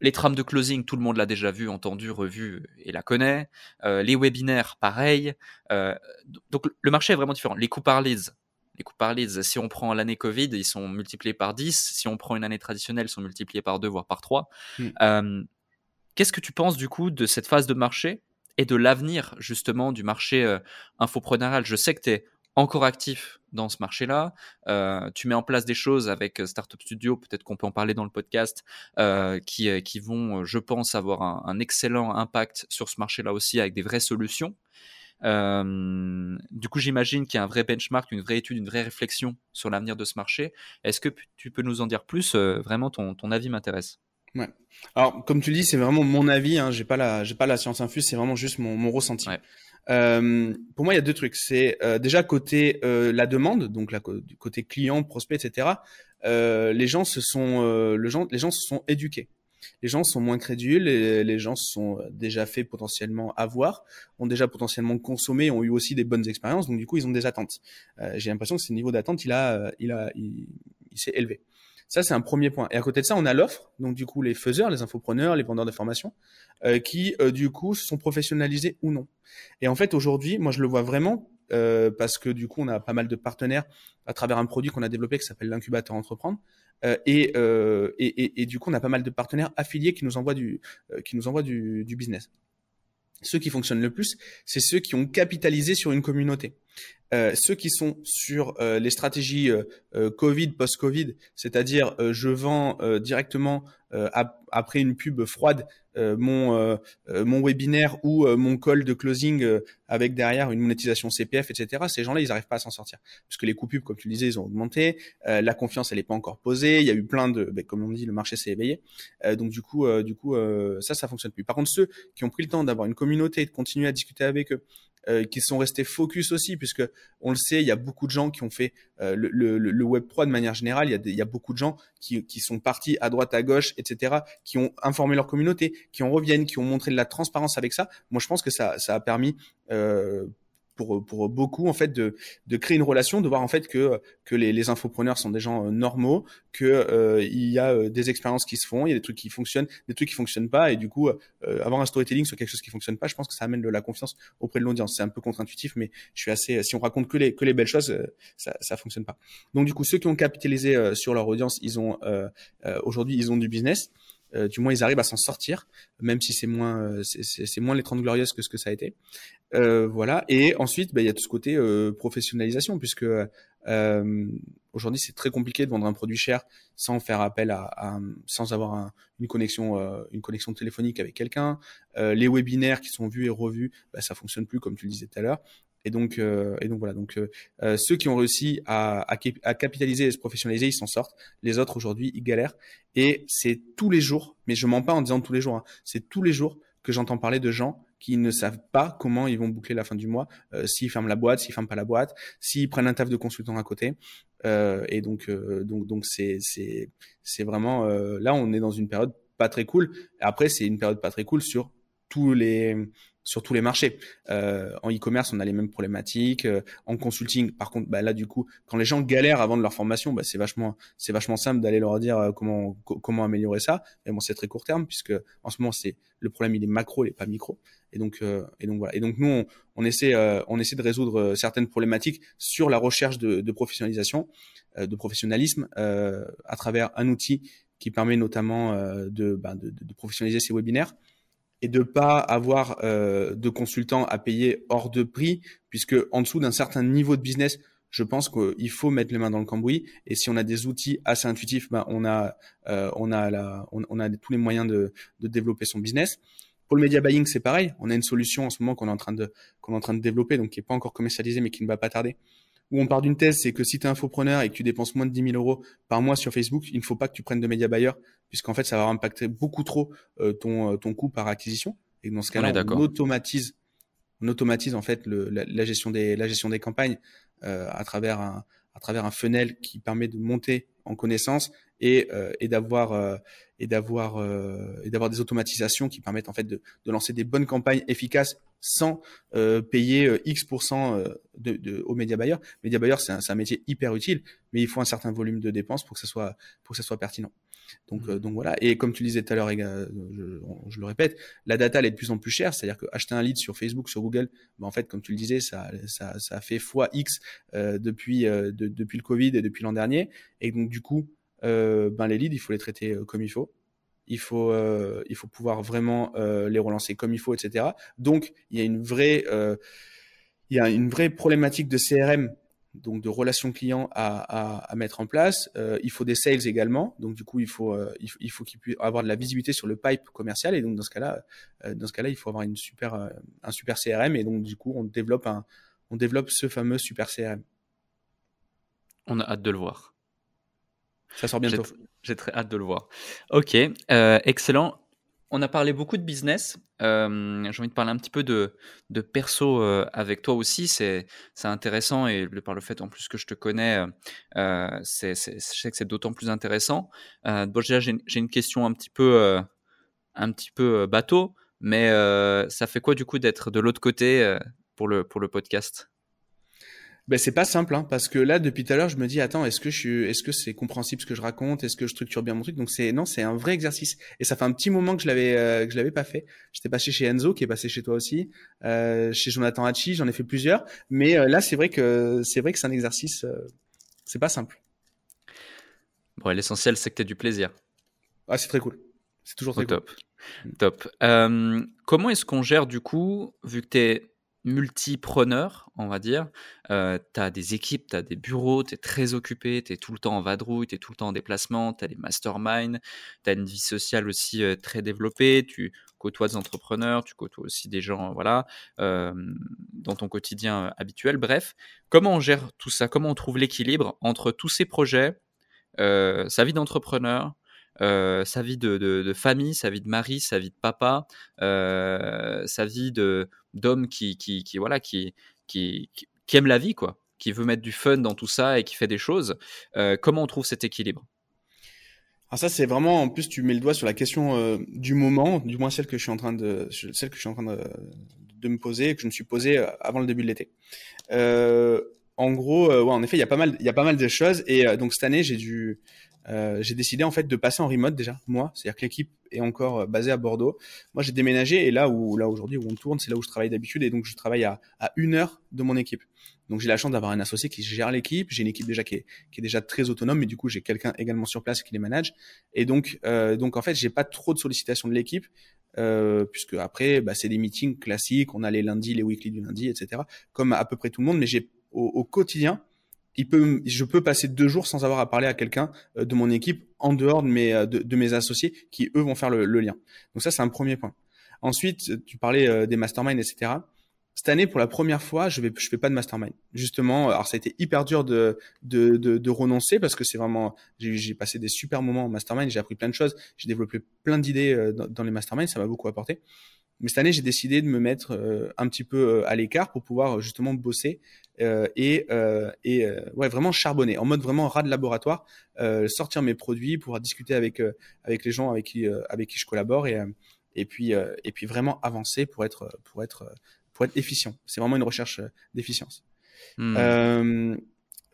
les trames de closing, tout le monde l'a déjà vu, entendu, revu et la connaît. Euh, les webinaires, pareil. Donc le marché est vraiment différent. Les coûts par leads, les coûts par leads, si on prend l'année Covid, ils sont multipliés par 10. Si on prend une année traditionnelle, ils sont multipliés par 2, voire par 3. Hmm. Euh, qu'est-ce que tu penses du coup de cette phase de marché? Et de l'avenir justement du marché euh, infopreneurial Je sais que tu es encore actif dans ce marché-là. Euh, tu mets en place des choses avec Startup Studio, peut-être qu'on peut en parler dans le podcast, qui, qui vont, je pense, avoir un, excellent impact sur ce marché-là aussi avec des vraies solutions. Euh, du coup, j'imagine qu'il y a un vrai benchmark, une vraie étude, une vraie réflexion sur l'avenir de ce marché. Est-ce que tu peux nous en dire plus? Euh, Vraiment, ton avis m'intéresse. Ouais. Alors, comme tu le dis, c'est vraiment mon avis. Hein. J'ai pas la, j'ai pas la science infuse. C'est vraiment juste mon, mon ressenti. Euh, pour moi, il y a deux trucs. C'est euh, déjà côté euh, la demande, donc la, côté client, prospect, etc. les gens se sont, le gens, les gens se sont éduqués les gens sont moins crédules et les gens se sont déjà fait potentiellement avoir, ont déjà potentiellement consommé, ont eu aussi des bonnes expériences, donc du coup ils ont des attentes. Euh, j'ai l'impression que ce niveau d'attente il a, il a, il, s'est élevé. Ça c'est un premier point. Et à côté de ça on a l'offre, donc du coup les faiseurs, les infopreneurs, les vendeurs de formation, euh, qui euh, du coup se sont professionnalisés ou non. Et en fait aujourd'hui, moi je le vois vraiment parce que du coup on a pas mal de partenaires à travers un produit qu'on a développé qui s'appelle l'incubateur entreprendre euh, euh, et, et, et, du coup, on a pas mal de partenaires affiliés qui nous envoient du, euh, qui nous envoient du, du business. Ceux qui fonctionnent le plus, c'est ceux qui ont capitalisé sur une communauté. Euh, ceux qui sont sur euh, les stratégies euh, Covid, post-Covid, c'est-à-dire je vends directement après une pub froide mon mon webinaire ou mon call de closing avec derrière une monétisation CPF, etc. Ces gens-là, ils n'arrivent pas à s'en sortir puisque les coûts pubs, comme tu disais, ils ont augmenté, la confiance, elle n'est pas encore posée, il y a eu plein de, ben, comme on dit, le marché s'est éveillé, donc du coup, du coup, ça, ça fonctionne plus. Par contre, ceux qui ont pris le temps d'avoir une communauté, de continuer à discuter avec eux, euh, qui sont restés focus aussi, puisque on le sait, il y a beaucoup de gens qui ont fait euh, le, le, le, Web 3 de manière générale. Il y a, il y a beaucoup de gens qui, qui, sont partis à droite, à gauche, etc., qui ont informé leur communauté, qui en reviennent, qui ont montré de la transparence avec ça. Moi, je pense que ça, ça a permis euh, pour, pour beaucoup en fait de, de créer une relation, de voir en fait que que les, les infopreneurs sont des gens euh, normaux, que euh, il y a euh, des expériences qui se font, il y a des trucs qui fonctionnent, des trucs qui fonctionnent pas, et du coup avoir un storytelling sur quelque chose qui fonctionne pas, je pense que ça amène de la confiance auprès de l'audience. C'est un peu contre-intuitif, mais je suis assez. Si on raconte que les que les belles choses, ça ça fonctionne pas. Donc du coup, ceux qui ont capitalisé sur leur audience, ils ont aujourd'hui ils ont du business. Euh, du moins ils arrivent à s'en sortir, même si c'est moins, euh, c'est moins les 30 glorieuses que ce que ça a été. Euh, voilà. Et ensuite, bah, il y a tout ce côté professionnalisation, puisque aujourd'hui c'est très compliqué de vendre un produit cher sans faire appel à, sans avoir une connexion, une connexion téléphonique avec quelqu'un. les webinaires qui sont vus et revus, bah, ça fonctionne plus comme tu le disais tout à l'heure. Et donc, euh, et donc voilà. Donc, euh, euh, ceux qui ont réussi à, à, à, capitaliser et se professionnaliser, ils s'en sortent. Les autres aujourd'hui, ils galèrent. Et c'est tous les jours, mais je mens pas en disant tous les jours. Hein, c'est tous les jours que j'entends parler de gens qui ne savent pas comment ils vont boucler la fin du mois, euh, s'ils ferment la boîte, s'ils ferment pas la boîte, s'ils prennent un taf de consultant à côté. Euh, et donc, donc, donc c'est, c'est, c'est vraiment là, on est dans une période pas très cool. Après, c'est une période pas très cool sur tous les sur tous les marchés. Euh, en e-commerce, on a les mêmes problématiques. Euh, en consulting, par contre, bah, là du coup, quand les gens galèrent avant de leur formation, bah, c'est vachement, c'est vachement simple d'aller leur dire euh, comment comment améliorer ça. Mais bon, c'est très court terme puisque en ce moment, c'est le problème, il est macro, il est pas micro. Et donc, euh, et donc voilà. Et donc nous, on, essaie, on essaie de résoudre certaines problématiques sur la recherche de, de professionnalisation, de professionnalisme, à travers un outil qui permet notamment de, bah, de, de professionnaliser ces webinaires et de pas avoir euh, de consultants à payer hors de prix, puisque en dessous d'un certain niveau de business, je pense qu'il faut mettre les mains dans le cambouis. Et si on a des outils assez intuitifs, ben on a euh, on a la, on, a tous les moyens de, de développer son business. Pour le media buying, c'est pareil. On a une solution en ce moment qu'on est en train de qu'on est en train de développer, donc qui est pas encore commercialisée, mais qui ne va pas tarder. Où on part d'une thèse, c'est que si tu es infopreneur et que tu dépenses moins de 10 000 euros par mois sur Facebook, il ne faut pas que tu prennes de média buyer puisqu'en fait, ça va impacter beaucoup trop euh, ton, euh, ton coût par acquisition. Et dans ce cas-là, on, automatise, on automatise en fait le, la, gestion des, la gestion des campagnes euh, à travers un, à travers un funnel qui permet de monter en connaissance et, euh, et d'avoir euh, et d'avoir et d'avoir des automatisations qui permettent en fait de, de lancer des bonnes campagnes efficaces sans payer X% de, de, au média buyer. Média buyer, c'est un, un, métier hyper utile, mais il faut un certain volume de dépenses pour que ça soit, pour que ça soit pertinent. Donc, mmh. donc voilà. Et comme tu disais tout à l'heure, je, je, le répète, la data elle est de plus en plus chère. C'est-à-dire que acheter un lead sur Facebook, sur Google, ben en fait, comme tu le disais, ça, ça, ça fait fois X depuis, de, depuis le Covid et depuis l'an dernier. Et donc du coup, ben les leads, il faut les traiter comme il faut il faut, euh, il faut pouvoir vraiment euh, les relancer comme il faut, etc. Donc, il y a une vraie, euh, il y a une vraie problématique de CRM, donc de relations clients à, à, mettre en place. Il faut des sales également, donc du coup, il faut, il faut qu'il puisse avoir de la visibilité sur le pipe commercial, et donc dans ce cas-là, dans ce cas-là, il faut avoir une super, un super CRM, et donc du coup, on développe un, on développe ce fameux super CRM. On a hâte de le voir. Ça sort bientôt. J'ai très hâte de le voir. Ok, euh, excellent. On a parlé beaucoup de business. Euh, J'ai envie de parler un petit peu de, de perso euh, avec toi aussi. C'est intéressant et par le fait en plus que je te connais, je sais que c'est d'autant plus intéressant. Bon, j'ai une question un petit peu, un petit peu bateau, mais ça fait quoi du coup d'être de l'autre côté pour, le, pour le podcast? Ben c'est pas simple hein, parce que là depuis tout à l'heure je me dis attends est-ce que je suis est-ce que c'est compréhensible ce que je raconte? Est-ce que je structure bien mon truc? Donc c'est non c'est un vrai exercice. Et ça fait un petit moment que je l'avais euh, que je l'avais pas fait. J'étais passé chez Enzo qui est passé chez toi aussi euh, chez Jonathan Hachi j'en ai fait plusieurs. Mais euh, là c'est vrai que c'est vrai que c'est un exercice euh, c'est pas simple. Bon l'essentiel c'est que tu as du plaisir. Ah c'est très cool. C'est toujours très top. Top. Comment est-ce qu'on gère du coup vu que tu es multipreneur, on va dire. Euh, tu as des équipes, tu as des bureaux, tu es très occupé, tu es tout le temps en vadrouille, tu es tout le temps en déplacement, tu as des masterminds, tu as une vie sociale aussi euh, très développée, tu côtoies des entrepreneurs, tu côtoies aussi des gens voilà, euh, dans ton quotidien euh, habituel. Bref, comment on gère tout ça? Comment on trouve l'équilibre entre tous ces projets, sa vie d'entrepreneur, sa vie de, famille, sa vie de mari, sa vie de papa, sa vie de d'homme qui, qui, qui, voilà qui, qui, qui aime la vie quoi, qui veut mettre du fun dans tout ça et qui fait des choses. Comment on trouve cet équilibre? Alors ça c'est vraiment en plus tu mets le doigt sur la question du moment, du moins celle que je suis en train de celle que je suis en train de, me poser que je me suis posée avant le début de l'été. En gros, ouais, en effet, il y a pas mal, il y a pas mal de choses et donc cette année j'ai dû euh, j'ai décidé en fait de passer en remote déjà moi. C'est-à-dire que l'équipe est encore euh, basée à Bordeaux. Moi j'ai déménagé et là où là aujourd'hui où on tourne c'est là où je travaille d'habitude. Et donc je travaille à, à une heure de mon équipe. Donc j'ai la chance d'avoir un associé qui gère l'équipe. J'ai une équipe déjà qui est, qui est déjà très autonome mais du coup j'ai quelqu'un également sur place qui les manage. Et donc euh, donc en fait j'ai pas trop de sollicitations de l'équipe euh, puisque après bah, c'est des meetings classiques. On a les lundis les weekly du lundi etc comme à peu près tout le monde mais j'ai au, au quotidien il peut, je peux passer deux jours sans avoir à parler à quelqu'un euh, de mon équipe en dehors de mes, euh, de, mes associés qui, eux, vont faire le, lien. Donc ça, c'est un premier point. Ensuite, tu parlais euh, des masterminds, etc. Cette année, pour la première fois, je vais, je fais pas de mastermind. Justement, alors ça a été hyper dur de, de, de, de renoncer parce que c'est vraiment, j'ai passé des super moments en mastermind, j'ai appris plein de choses, j'ai développé plein d'idées dans, dans les masterminds, ça m'a beaucoup apporté. Mais cette année, j'ai décidé de me mettre euh, un petit peu euh, à l'écart pour pouvoir justement bosser euh, et, et ouais, vraiment charbonner, en mode vraiment rat de laboratoire, sortir mes produits, pouvoir discuter avec, avec les gens avec qui, avec qui je collabore et, et, puis, et puis vraiment avancer pour être, pour être, pour être efficient. C'est vraiment une recherche d'efficience. Mmh.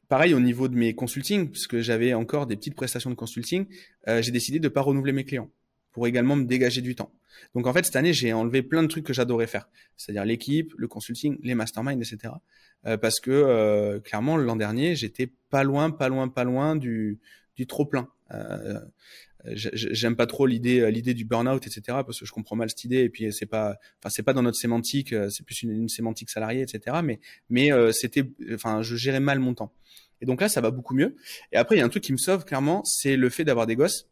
Pareil au niveau de mes consulting, puisque j'avais encore des petites prestations de consulting, j'ai décidé de ne pas renouveler mes clients pour également me dégager du temps. Donc en fait, cette année, j'ai enlevé plein de trucs que j'adorais faire, c'est-à-dire l'équipe, le consulting, les masterminds, etc. Euh, parce que euh, clairement, l'an dernier, j'étais pas loin, pas loin, pas loin du, du trop plein. Euh, J'aime pas trop l'idée l'idée du burn-out, etc. Parce que je comprends mal cette idée et puis c'est pas, enfin c'est pas dans notre sémantique, euh, c'est plus une, une, sémantique salariée, etc. Mais mais euh, c'était, enfin je gérais mal mon temps. Et donc là, ça va beaucoup mieux. Et après, il y a un truc qui me sauve clairement, c'est le fait d'avoir des gosses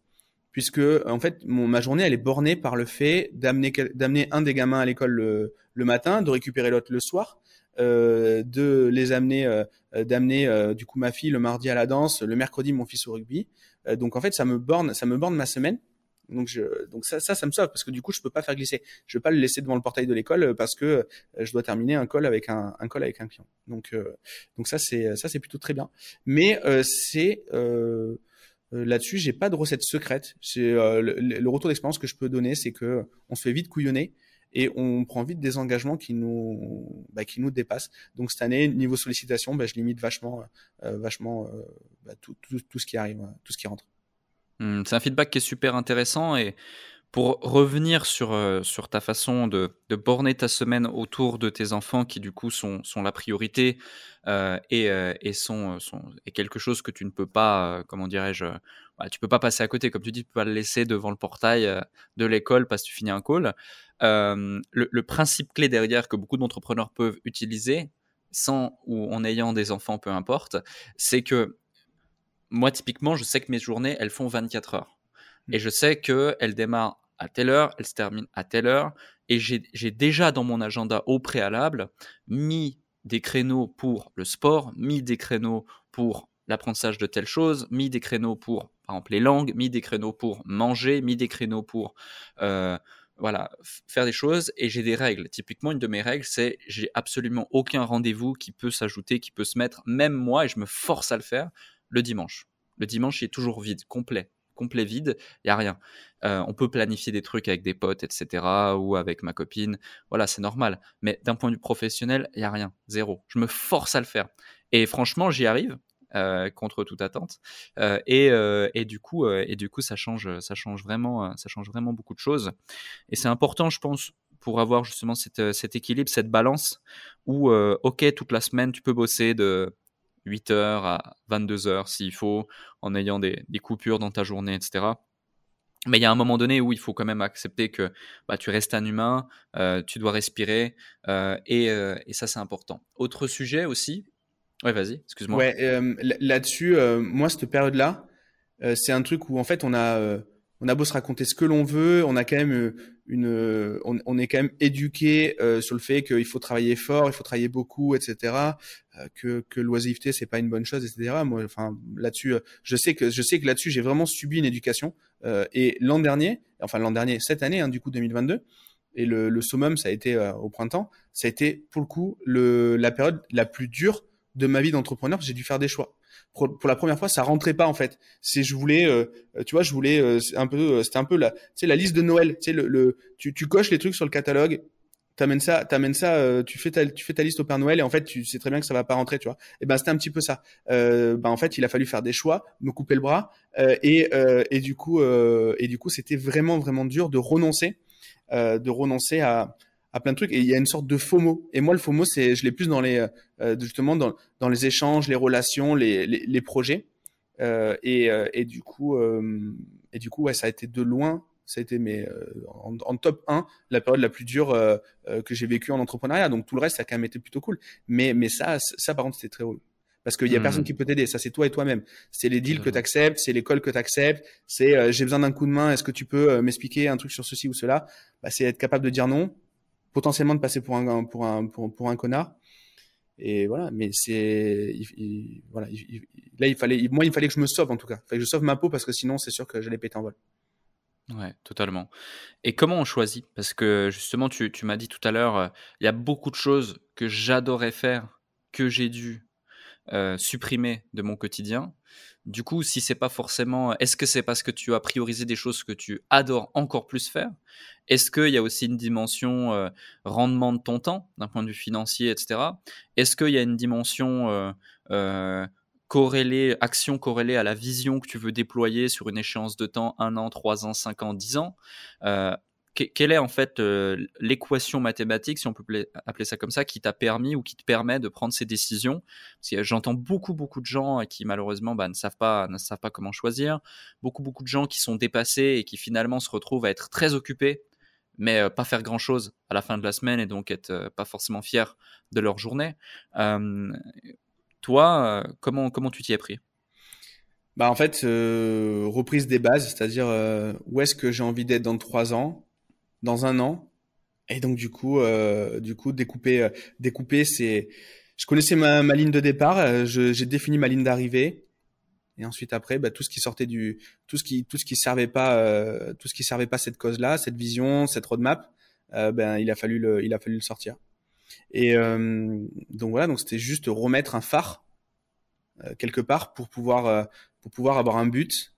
puisque en fait mon, ma journée elle est bornée par le fait d'amener d'amener un des gamins à l'école le, le, matin, de récupérer l'autre le soir, euh, de les amener euh, d'amener euh, du coup ma fille le mardi à la danse, le mercredi mon fils au rugby. Euh, donc en fait ça me borne ça me borne ma semaine. Donc, je, donc ça, ça, ça me sauve parce que du coup, je peux pas faire glisser. Je peux pas le laisser devant le portail de l'école parce que je dois terminer un call avec un, un call avec un client. Donc, donc ça, c'est ça, c'est plutôt très bien. Mais c'est euh, là-dessus, j'ai pas de recette secrète. C'est euh, le, le, retour d'expérience que je peux donner, c'est que on se fait vite couillonner et on prend vite des engagements qui nous, bah, qui nous dépassent. Donc cette année, niveau sollicitation, bah, je limite vachement, euh, vachement euh, bah, tout, tout, tout, ce qui arrive, tout ce qui rentre. Mmh, c'est un feedback qui est super intéressant et pour revenir sur, euh, sur ta façon de, de, borner ta semaine autour de tes enfants qui du coup sont, sont la priorité euh, et, euh, et sont, sont et quelque chose que tu ne peux pas, comment dirais-je, bah, tu peux pas passer à côté, comme tu dis, tu peux pas le laisser devant le portail de l'école parce que tu finis un call. Le, le, principe clé derrière que beaucoup d'entrepreneurs peuvent utiliser, sans ou en ayant des enfants, peu importe, c'est que moi typiquement, je sais que mes journées, elles font 24 heures. Et je sais qu'elle démarre à telle heure, elle se termine à telle heure. Et j'ai déjà dans mon agenda au préalable mis des créneaux pour le sport, mis des créneaux pour l'apprentissage de telle chose, mis des créneaux pour, par exemple, les langues, mis des créneaux pour manger, mis des créneaux pour euh, voilà, faire des choses et j'ai des règles. Typiquement, une de mes règles, c'est j'ai absolument aucun rendez-vous qui peut s'ajouter, qui peut se mettre, même moi, et je me force à le faire, le dimanche. Le dimanche, il est toujours vide, complet complet vide, il y a rien. Euh, on peut planifier des trucs avec des potes, etc., ou avec ma copine, voilà, c'est normal. Mais d'un point de vue professionnel, il y a rien, zéro. Je me force à le faire. Et franchement, j'y arrive. Euh, contre toute attente euh, et, et, du coup et du coup ça change ça change vraiment ça change vraiment beaucoup de choses et c'est important je pense pour avoir justement cet équilibre cette balance où ok toute la semaine tu peux bosser de 8h à 22h s'il faut, en ayant des, coupures dans ta journée, etc. Mais il y a un moment donné où il faut quand même accepter que bah, tu restes un humain, euh, tu dois respirer, euh, euh, et, ça c'est important. Autre sujet aussi? Ouais, vas-y, excuse-moi. Ouais, là-dessus, moi cette période-là, c'est un truc où en fait on a on a beau se raconter ce que l'on veut, on a quand même euh, une, euh, on, est quand même éduqué euh, sur le fait qu'il faut travailler fort, il faut travailler beaucoup, etc. que que l'oisiveté c'est pas une bonne chose, etc. Moi, enfin là-dessus, je sais que je sais que là-dessus j'ai vraiment subi une éducation. et l'an dernier, enfin l'an dernier, cette année, hein, du coup 2022, et le, le summum ça a été au printemps, ça a été pour le coup le la période la plus dure de ma vie d'entrepreneur. J'ai dû faire des choix pour, la première fois, ça rentrait pas en fait. C'est je voulais, euh, tu vois, je voulais euh, un peu, euh, c'était un peu la, tu la liste de Noël. Tu sais, le, le tu, tu coches les trucs sur le catalogue, t'amènes ça, t'amènes ça, tu fais ta, tu fais ta liste au Père Noël et en fait, tu sais très bien que ça va pas rentrer, tu vois. Et ben c'était un petit peu ça. ben en fait, il a fallu faire des choix, me couper le bras et et du coup et du coup, c'était vraiment vraiment dur de renoncer, de renoncer à à plein de trucs et il y a une sorte de FOMO. Et moi, le FOMO, c'est, je l'ai plus dans les, euh, justement, dans, dans les échanges, les relations, les, les, les projets. Euh, et, euh, et du coup, euh, et du coup, ouais, ça a été de loin, ça a été mais en, en, top 1 la période la plus dure que j'ai vécue en entrepreneuriat. Donc tout le reste, ça a quand même été plutôt cool. Mais, mais ça, ça par contre, c'était très cool. Parce qu'il y a personne mmh. qui peut t'aider. Ça, c'est toi et toi-même. C'est les deals que tu acceptes, c'est l'école que tu acceptes, c'est j'ai besoin d'un coup de main, est-ce que tu peux m'expliquer un truc sur ceci ou cela? Bah, C'est être capable de dire non, potentiellement de passer pour un pour un pour, un connard. Et voilà mais c'est voilà là il fallait moi il fallait que je me sauve en tout cas. Il fallait que je sauve ma peau parce que sinon c'est sûr que j'allais péter en vol. Ouais, totalement. Et comment on choisit? Parce que justement, tu, tu m'as dit tout à l'heure, euh, il y a beaucoup de choses que j'adorais faire, que j'ai dû euh, supprimer de mon quotidien. Du coup, si c'est pas forcément, est-ce que c'est parce que tu as priorisé des choses que tu adores encore plus faire? Est-ce qu'il y a aussi une dimension euh, rendement de ton temps, d'un point de vue financier, etc. Est-ce qu'il y a une dimension euh, corrélée, action corrélée à la vision que tu veux déployer sur une échéance de temps, un an, trois ans, cinq ans, dix ans? Quelle est en fait euh, l'équation mathématique, si on peut appeler ça comme ça, qui t'a permis ou qui te permet de prendre ces décisions? Parce que j'entends beaucoup beaucoup de gens qui malheureusement bah, ne savent pas ne savent pas comment choisir, beaucoup beaucoup de gens qui sont dépassés et qui finalement se retrouvent à être très occupés, mais euh, pas faire grand chose à la fin de la semaine et donc être euh, pas forcément fiers de leur journée. toi, comment comment tu t'y es pris? Bah en fait, reprise des bases, c'est-à-dire où est-ce que j'ai envie d'être dans trois ans, dans un an. Et donc du coup, euh, du coup, découper, euh, découper, c'est. Je connaissais ma, ma ligne de départ, euh, j'ai défini ma ligne d'arrivée, et ensuite après, bah, tout ce qui sortait du, tout ce qui, tout ce qui servait pas, euh, tout ce qui servait pas cette cause-là, cette vision, cette roadmap, euh, ben il a fallu le, il a fallu le sortir. Et donc voilà, donc c'était juste remettre un phare quelque part pour pouvoir, pour pouvoir avoir un but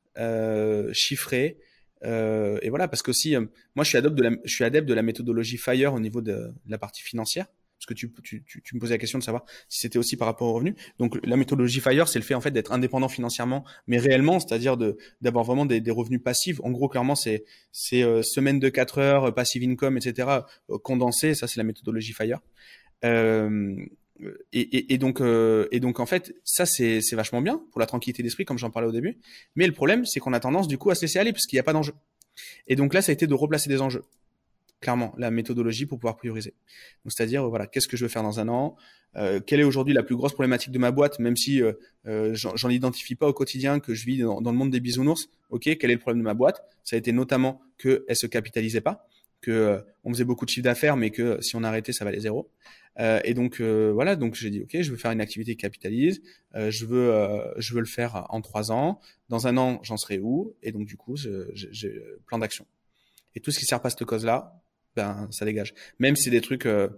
chiffré et voilà, parce que si moi je suis adepte de la, méthodologie Fire au niveau de la partie financière parce que tu, tu, tu, me posais la question de savoir si c'était aussi par rapport aux revenus. Donc la méthodologie Fire, c'est le fait en fait d'être indépendant financièrement, mais réellement, c'est-à-dire de d'avoir vraiment des, des, revenus passifs. En gros, clairement, c'est c'est euh, semaine de 4 heures, euh, passive income, etc. Euh, condensé, ça c'est la méthodologie Fire. Et, donc euh, et donc en fait ça c'est vachement bien pour la tranquillité d'esprit comme j'en parlais au début. Mais le problème c'est qu'on a tendance du coup à se laisser aller parce qu'il n'y a pas d'enjeu. Et donc là ça a été de replacer des enjeux clairement la méthodologie pour pouvoir prioriser. Donc c'est-à-dire voilà, qu'est-ce que je veux faire dans un an? Euh, Quelle est aujourd'hui la plus grosse problématique de ma boîte, même si euh, euh j'en identifie pas au quotidien que je vis dans, le monde des bisounours? Ok, quel est le problème de ma boîte? Ça a été notamment que elle se capitalisait pas, que euh, on faisait beaucoup de chiffre d'affaires, mais que si on arrêtait, ça valait zéro. Euh, et donc voilà, donc j'ai dit ok, je veux faire une activité qui capitalise, je veux je veux le faire en trois ans. Dans un an, j'en serai où? Et donc du coup, j'ai plan d'action. Et tout ce qui sert pas à cette cause-là, ben, ça dégage. Même si c'est des trucs, euh,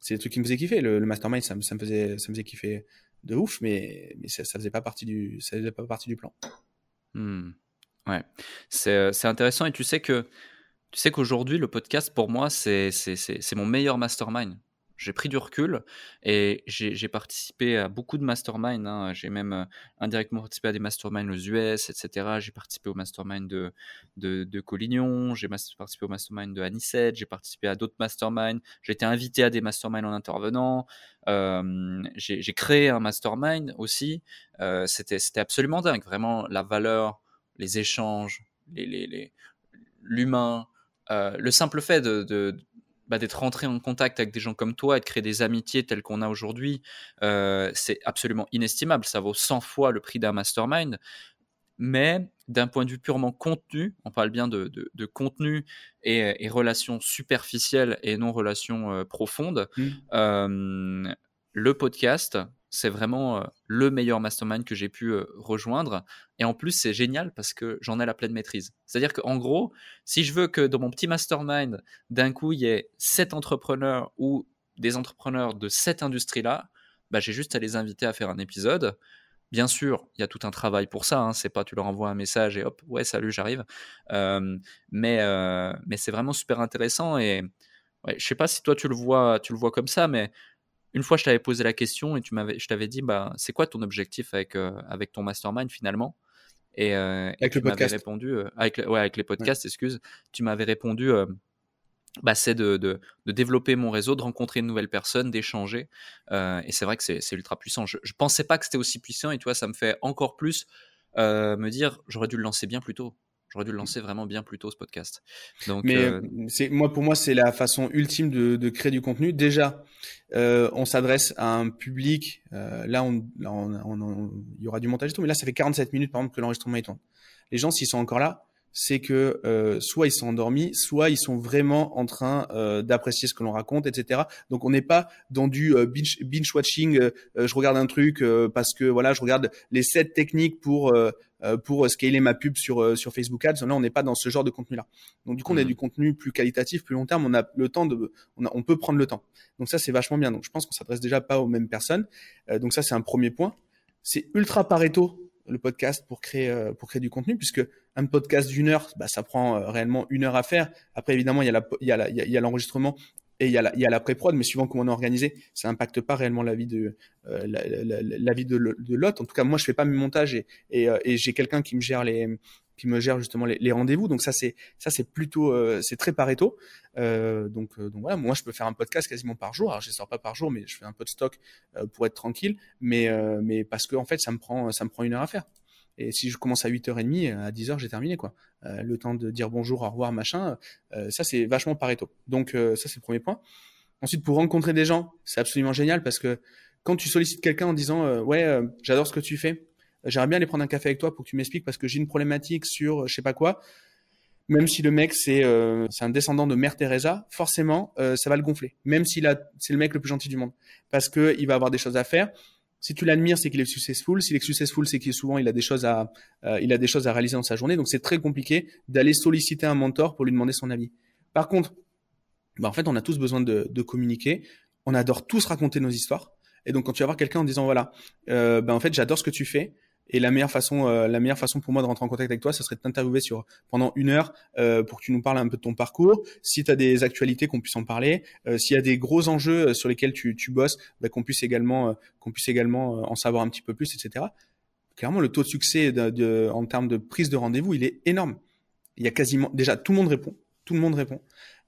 c'est des trucs qui me faisaient kiffer. Le, mastermind, ça, me faisait, ça me faisait kiffer de ouf, mais, mais ça, ça faisait pas partie du, ça faisait pas partie du plan. Hmm. Ouais, c'est, c'est intéressant et tu sais que, tu sais qu'aujourd'hui le podcast pour moi c'est, mon meilleur mastermind j'ai pris du recul et j'ai participé à beaucoup de masterminds. Hein. J'ai même euh, indirectement participé à des masterminds aux US, etc. J'ai participé au mastermind de, de, Collignon, j'ai participé au mastermind de Anicet, j'ai participé à d'autres masterminds. J'ai été invité à des masterminds en intervenant. Euh, j'ai créé un mastermind aussi. Euh, C'était absolument dingue. Vraiment, la valeur, les échanges, l'humain, les, les, euh, le simple fait de, de bah, d'être rentré en contact avec des gens comme toi et de créer des amitiés telles qu'on a aujourd'hui, euh, c'est absolument inestimable. Ça vaut 100 fois le prix d'un mastermind. Mais d'un point de vue purement contenu, on parle bien de, de, contenu et, et, relations superficielles et non relations euh, profondes, mmh. euh, le podcast, c'est vraiment euh, le meilleur mastermind que j'ai pu euh, rejoindre. Et en plus, c'est génial parce que j'en ai la pleine maîtrise. C'est-à-dire qu'en gros, si je veux que dans mon petit mastermind, d'un coup, il y ait sept entrepreneurs ou des entrepreneurs de cette industrie-là, bah, j'ai juste à les inviter à faire un épisode. Bien sûr, il y a tout un travail pour ça. Hein. C'est pas tu leur envoies un message et hop, ouais, salut, j'arrive. Euh, mais mais c'est vraiment super intéressant et ouais, je sais pas si toi tu le vois, tu le vois comme ça, mais une fois, je t'avais posé la question et tu m'avais, je t'avais dit, bah, c'est quoi ton objectif avec, euh, avec ton mastermind finalement? Et, euh, avec le podcast. répondu, euh, avec, ouais, avec les podcasts, excuse, tu m'avais répondu, bah, c'est de, de, de, développer mon réseau, de rencontrer une nouvelle personne, d'échanger. et c'est vrai que c'est, ultra puissant. Je, je pensais pas que c'était aussi puissant et tu vois, ça me fait encore plus me dire, j'aurais dû le lancer bien plus tôt. J'aurais dû le lancer vraiment bien plus tôt ce podcast. Donc, Mais euh, c'est moi pour moi c'est la façon ultime de, de, créer du contenu. Déjà, euh, on s'adresse à un public. Euh, là, on, là on, il y aura du montage et tout. Mais là, ça fait 47 minutes par exemple que l'enregistrement est tourne. Les gens, s'ils sont encore là, c'est que euh, soit ils sont endormis, soit ils sont vraiment en train euh, d'apprécier ce que l'on raconte, etc. Donc on n'est pas dans du euh, binge, binge, watching. Euh, je regarde un truc parce que voilà, je regarde les sept techniques pour pour scaler ma pub sur sur Facebook Ads. Là, on n'est pas dans ce genre de contenu-là. Donc du coup, on a mmh. du contenu plus qualitatif, plus long terme. On a le temps de, on, a, on peut prendre le temps. Donc ça, c'est vachement bien. Donc je pense qu'on s'adresse déjà pas aux mêmes personnes. donc ça, c'est un premier point. C'est ultra pareto le podcast pour créer euh, pour créer du contenu puisque un podcast d'une heure bah, ça prend euh, réellement une heure à faire après évidemment il y a la il y a il y a l'enregistrement et il y a la, pré-prod mais suivant comment on est organisé ça impacte pas réellement la vie de euh, en tout cas moi je fais pas mes montages et et, j'ai quelqu'un qui me gère les qui me gère justement les, rendez-vous. Donc ça c'est ça c'est plutôt euh, c'est très pareto. Euh, donc euh, donc voilà, moi je peux faire un podcast quasiment par jour. Alors je sors pas par jour, mais je fais un peu de stock euh, pour être tranquille. Mais mais parce que en fait ça me prend ça me prend une heure à faire. Et si je commence à 8h30, à 10h, j'ai terminé quoi. le temps de dire bonjour, au revoir, machin. ça c'est vachement pareto. Donc ça c'est le premier point. Ensuite pour rencontrer des gens, c'est absolument génial parce que quand tu sollicites quelqu'un en disant ouais j'adore ce que tu fais j'aimerais bien aller prendre un café avec toi pour que tu m'expliques parce que j'ai une problématique sur euh, je sais pas quoi. Même si le mec c'est euh, c'est un descendant de Mère Teresa, forcément euh, ça va le gonfler. Même s'il a c'est le mec le plus gentil du monde parce que il va avoir des choses à faire. Si tu l'admires, c'est qu'il est successful. S'il est successful, c'est qu'il souvent il a des choses à il a des choses à réaliser dans sa journée. Donc c'est très compliqué d'aller solliciter un mentor pour lui demander son avis. Par contre, bah, en fait, on a tous besoin de, de communiquer. On adore tous raconter nos histoires. Et donc quand tu vas voir quelqu'un en disant voilà, euh, ben en fait j'adore ce que tu fais, Et la meilleure façon, euh, la meilleure façon pour moi de rentrer en contact avec toi, ce serait de t'interviewer sur pendant une heure euh, pour que tu nous parles un peu de ton parcours. Si tu as des actualités, qu'on puisse en parler. Euh, s'il y a des gros enjeux sur lesquels tu, tu bosses, bah, qu'on puisse également, qu'on puisse également en savoir un petit peu plus, etc. Clairement, le taux de succès de, en termes de prise de rendez-vous, il est énorme. Il y a quasiment déjà tout le monde répond, tout le monde répond.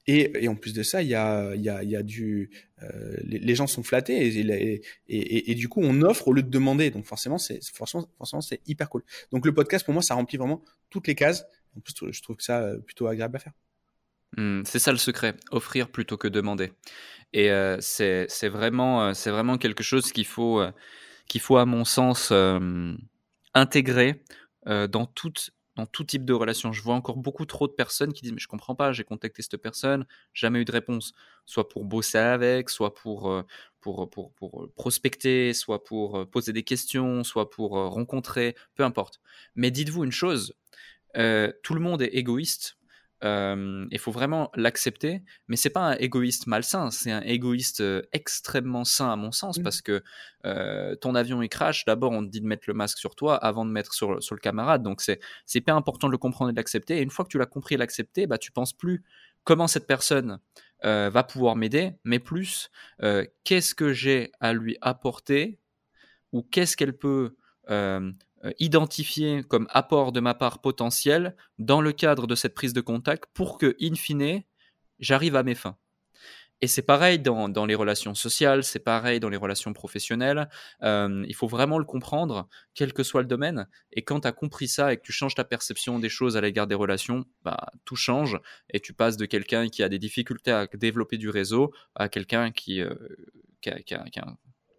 Et, et, en plus de ça, il y a, il y a, il y a du, euh, les, gens sont flattés et, et, et, du coup, on offre au lieu de demander. Donc forcément, c'est forcément, forcément, c'est hyper cool. Donc le podcast, pour moi, ça remplit vraiment toutes les cases. En plus, je trouve que ça euh, plutôt agréable à faire. Mmh, c'est ça le secret, offrir plutôt que demander. Et euh, c'est vraiment, euh, c'est vraiment quelque chose qu'il faut, qu'il faut, à mon sens, intégrer dans toute dans tout type de relation. Je vois encore beaucoup trop de personnes qui disent mais je comprends pas, j'ai contacté cette personne, jamais eu de réponse, soit pour bosser avec, soit pour euh, pour, pour, pour prospecter, soit pour euh, poser des questions, soit pour euh, rencontrer, peu importe. Mais dites-vous une chose, tout le monde est égoïste il faut vraiment l'accepter, mais c'est pas un égoïste malsain, c'est un égoïste extrêmement sain à mon sens, mmh. parce que ton avion il crash, d'abord on te dit de mettre le masque sur toi avant de mettre sur, sur le camarade, donc c'est c'est pas important de le comprendre et de l'accepter. Et une fois que tu l'as compris et l'accepté, bah tu penses plus comment cette personne va pouvoir m'aider, mais plus qu'est-ce que j'ai à lui apporter ou qu'est-ce qu'elle peut euh, identifié comme apport de ma part potentiel dans le cadre de cette prise de contact pour que, in fine, j'arrive à mes fins. Et c'est pareil dans, dans, les relations sociales, c'est pareil dans les relations professionnelles. Euh, il faut vraiment le comprendre, quel que soit le domaine. Et quand tu as compris ça et que tu changes ta perception des choses à l'égard des relations, bah, tout change. Et tu passes de quelqu'un qui a des difficultés à développer du réseau à quelqu'un qui, euh, qui, a, a,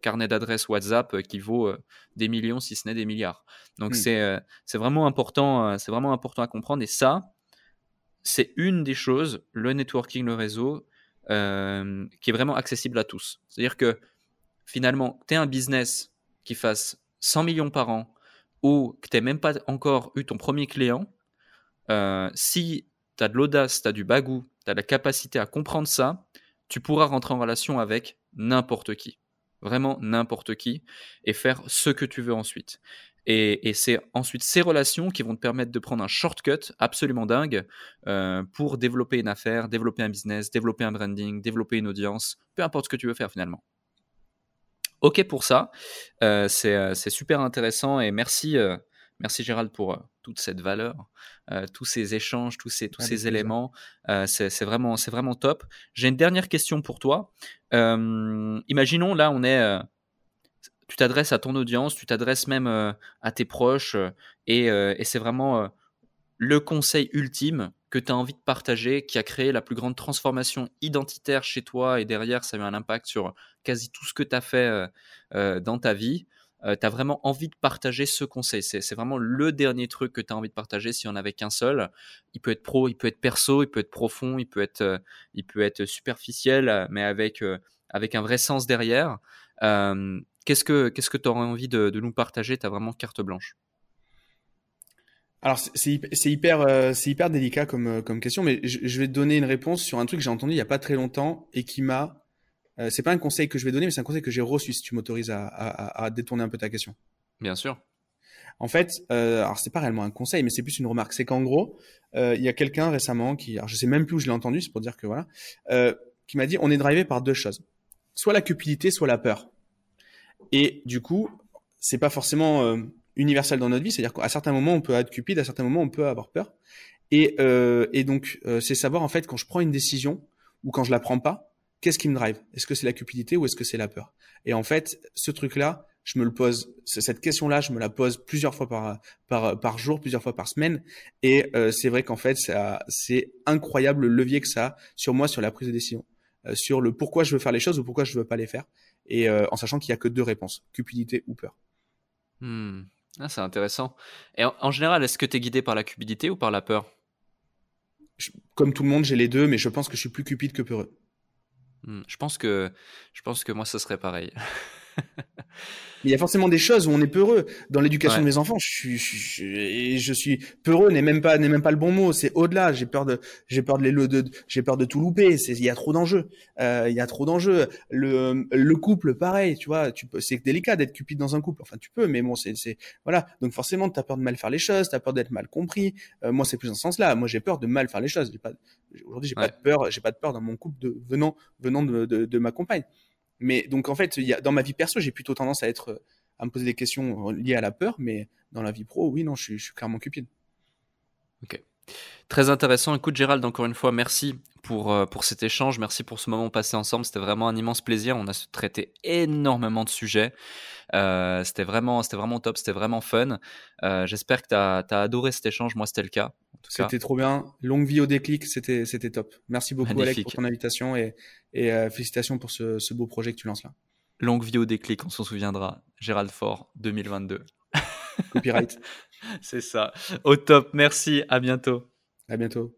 carnet d'adresses WhatsApp euh, qui vaut euh, des millions, si ce n'est des milliards. Donc mmh. euh, c'est vraiment important, c'est vraiment important à comprendre. Et ça, c'est une des choses, le networking, le réseau, qui est vraiment accessible à tous. C'est-à-dire que finalement, tu es un business qui fasse 100 millions par an ou que tu n'aies même pas encore eu ton premier client, si tu as de l'audace, tu as du bagou, tu as la capacité à comprendre ça, tu pourras rentrer en relation avec n'importe qui vraiment n'importe qui, et faire ce que tu veux ensuite. Et, c'est ensuite ces relations qui vont te permettre de prendre un shortcut absolument dingue euh, pour développer une affaire, développer un business, développer un branding, développer une audience, peu importe ce que tu veux faire finalement. Ok pour ça, euh, euh, c'est super intéressant et merci, merci Gérald pour toute cette valeur, tous ces échanges, tous ces, tous ces éléments. c'est vraiment, vraiment top. J'ai une dernière question pour toi. imaginons, là, on est. tu t'adresses à ton audience, tu t'adresses même à tes proches, et, et c'est vraiment le conseil ultime que tu as envie de partager, qui a créé la plus grande transformation identitaire chez toi, et derrière, ça a eu un impact sur quasi tout ce que tu as fait dans ta vie. Euh, tu as vraiment envie de partager ce conseil. C'est vraiment le dernier truc que tu as envie de partager n'y en avait qu'un seul. Il peut être pro, il peut être perso, il peut être profond, il peut être, euh, il peut être superficiel, mais avec, euh, avec un vrai sens derrière. qu'est-ce que qu'est-ce que tu aurais envie de, nous partager? Tu as vraiment carte blanche. Alors c'est hyper, c'est hyper délicat comme, comme question, mais je, je, vais te donner une réponse sur un truc que j'ai entendu il n'y a pas très longtemps et qui m'a euh, c'est pas un conseil que je vais donner, mais c'est un conseil que j'ai reçu, si tu m'autorises à, à, à, détourner un peu ta question. Bien sûr. En fait, euh, alors c'est pas réellement un conseil, mais c'est plus une remarque. C'est qu'en gros, euh, il y a quelqu'un récemment qui, alors je sais même plus où je l'ai entendu, c'est pour dire que voilà, euh, qui m'a dit on est drivé par deux choses, soit la cupidité, soit la peur. Et du coup, c'est pas forcément euh, universel dans notre vie, c'est-à-dire qu'à certains moments on peut être cupide, à certains moments on peut avoir peur. Et, euh, et donc c'est savoir en fait quand je prends une décision ou quand je la prends pas, qu'est-ce qui me drive? Est-ce que c'est la cupidité ou est-ce que c'est la peur? Et en fait, ce truc-là, je me le pose, cette question-là, je me la pose plusieurs fois par, par, par jour, plusieurs fois par semaine. Et euh, c'est vrai qu'en fait, c'est incroyable le levier que ça a sur moi, sur la prise de décision, euh, sur le pourquoi je veux faire les choses ou pourquoi je veux pas les faire. Et euh, en sachant qu'il y a que deux réponses, cupidité ou peur. Hmm. Ah, c'est intéressant. Et en, général, est-ce que tu es guidé par la cupidité ou par la peur? Comme tout le monde, j'ai les deux, mais je pense que je suis plus cupide que peureux. Hmm, je pense que je pense que moi ce serait pareil. il y a forcément des choses où on est peureux. Dans l'éducation de mes enfants, je suis, je, je suis peureux n'est même pas n'est même pas le bon mot. C'est au-delà. J'ai peur de j'ai peur de les de, j'ai peur de tout louper. C'est il y a trop d'enjeux. Euh, il y a trop d'enjeux. Le le couple, pareil. Tu vois, tu peux. C'est délicat d'être cupide dans un couple. Enfin, tu peux, mais bon, c'est c'est voilà. Donc forcément, tu as peur de mal faire les choses. tu as peur d'être mal compris. Euh, moi, c'est plus dans ce sens-là. Moi, j'ai peur de mal faire les choses. J'ai pas aujourd'hui, j'ai pas de peur. J'ai pas de peur dans mon couple de venant venant de, de, de ma compagne. Mais donc en fait, dans ma vie perso, j'ai plutôt tendance à être à me poser des questions liées à la peur, mais dans la vie pro, oui, non, je suis, je clairement cupide. Ok. Très intéressant. Écoute, Gérald, encore une fois, merci pour, euh, pour cet échange. Merci pour ce moment passé ensemble. C'était vraiment un immense plaisir. On a traité énormément de sujets. Euh, c'était vraiment, vraiment top. C'était vraiment fun. Euh, j'espère que tu as, adoré cet échange. Moi, c'était le cas. C'était trop bien. Longue vie au déclic. C'était, c'était top. Merci beaucoup, Alex, pour ton invitation et, et félicitations pour ce, ce beau projet que tu lances là. Longue vie au déclic, on s'en souviendra. Gérald Fort, 2022. Copyright. C'est ça. Au top. Merci. À bientôt. À bientôt.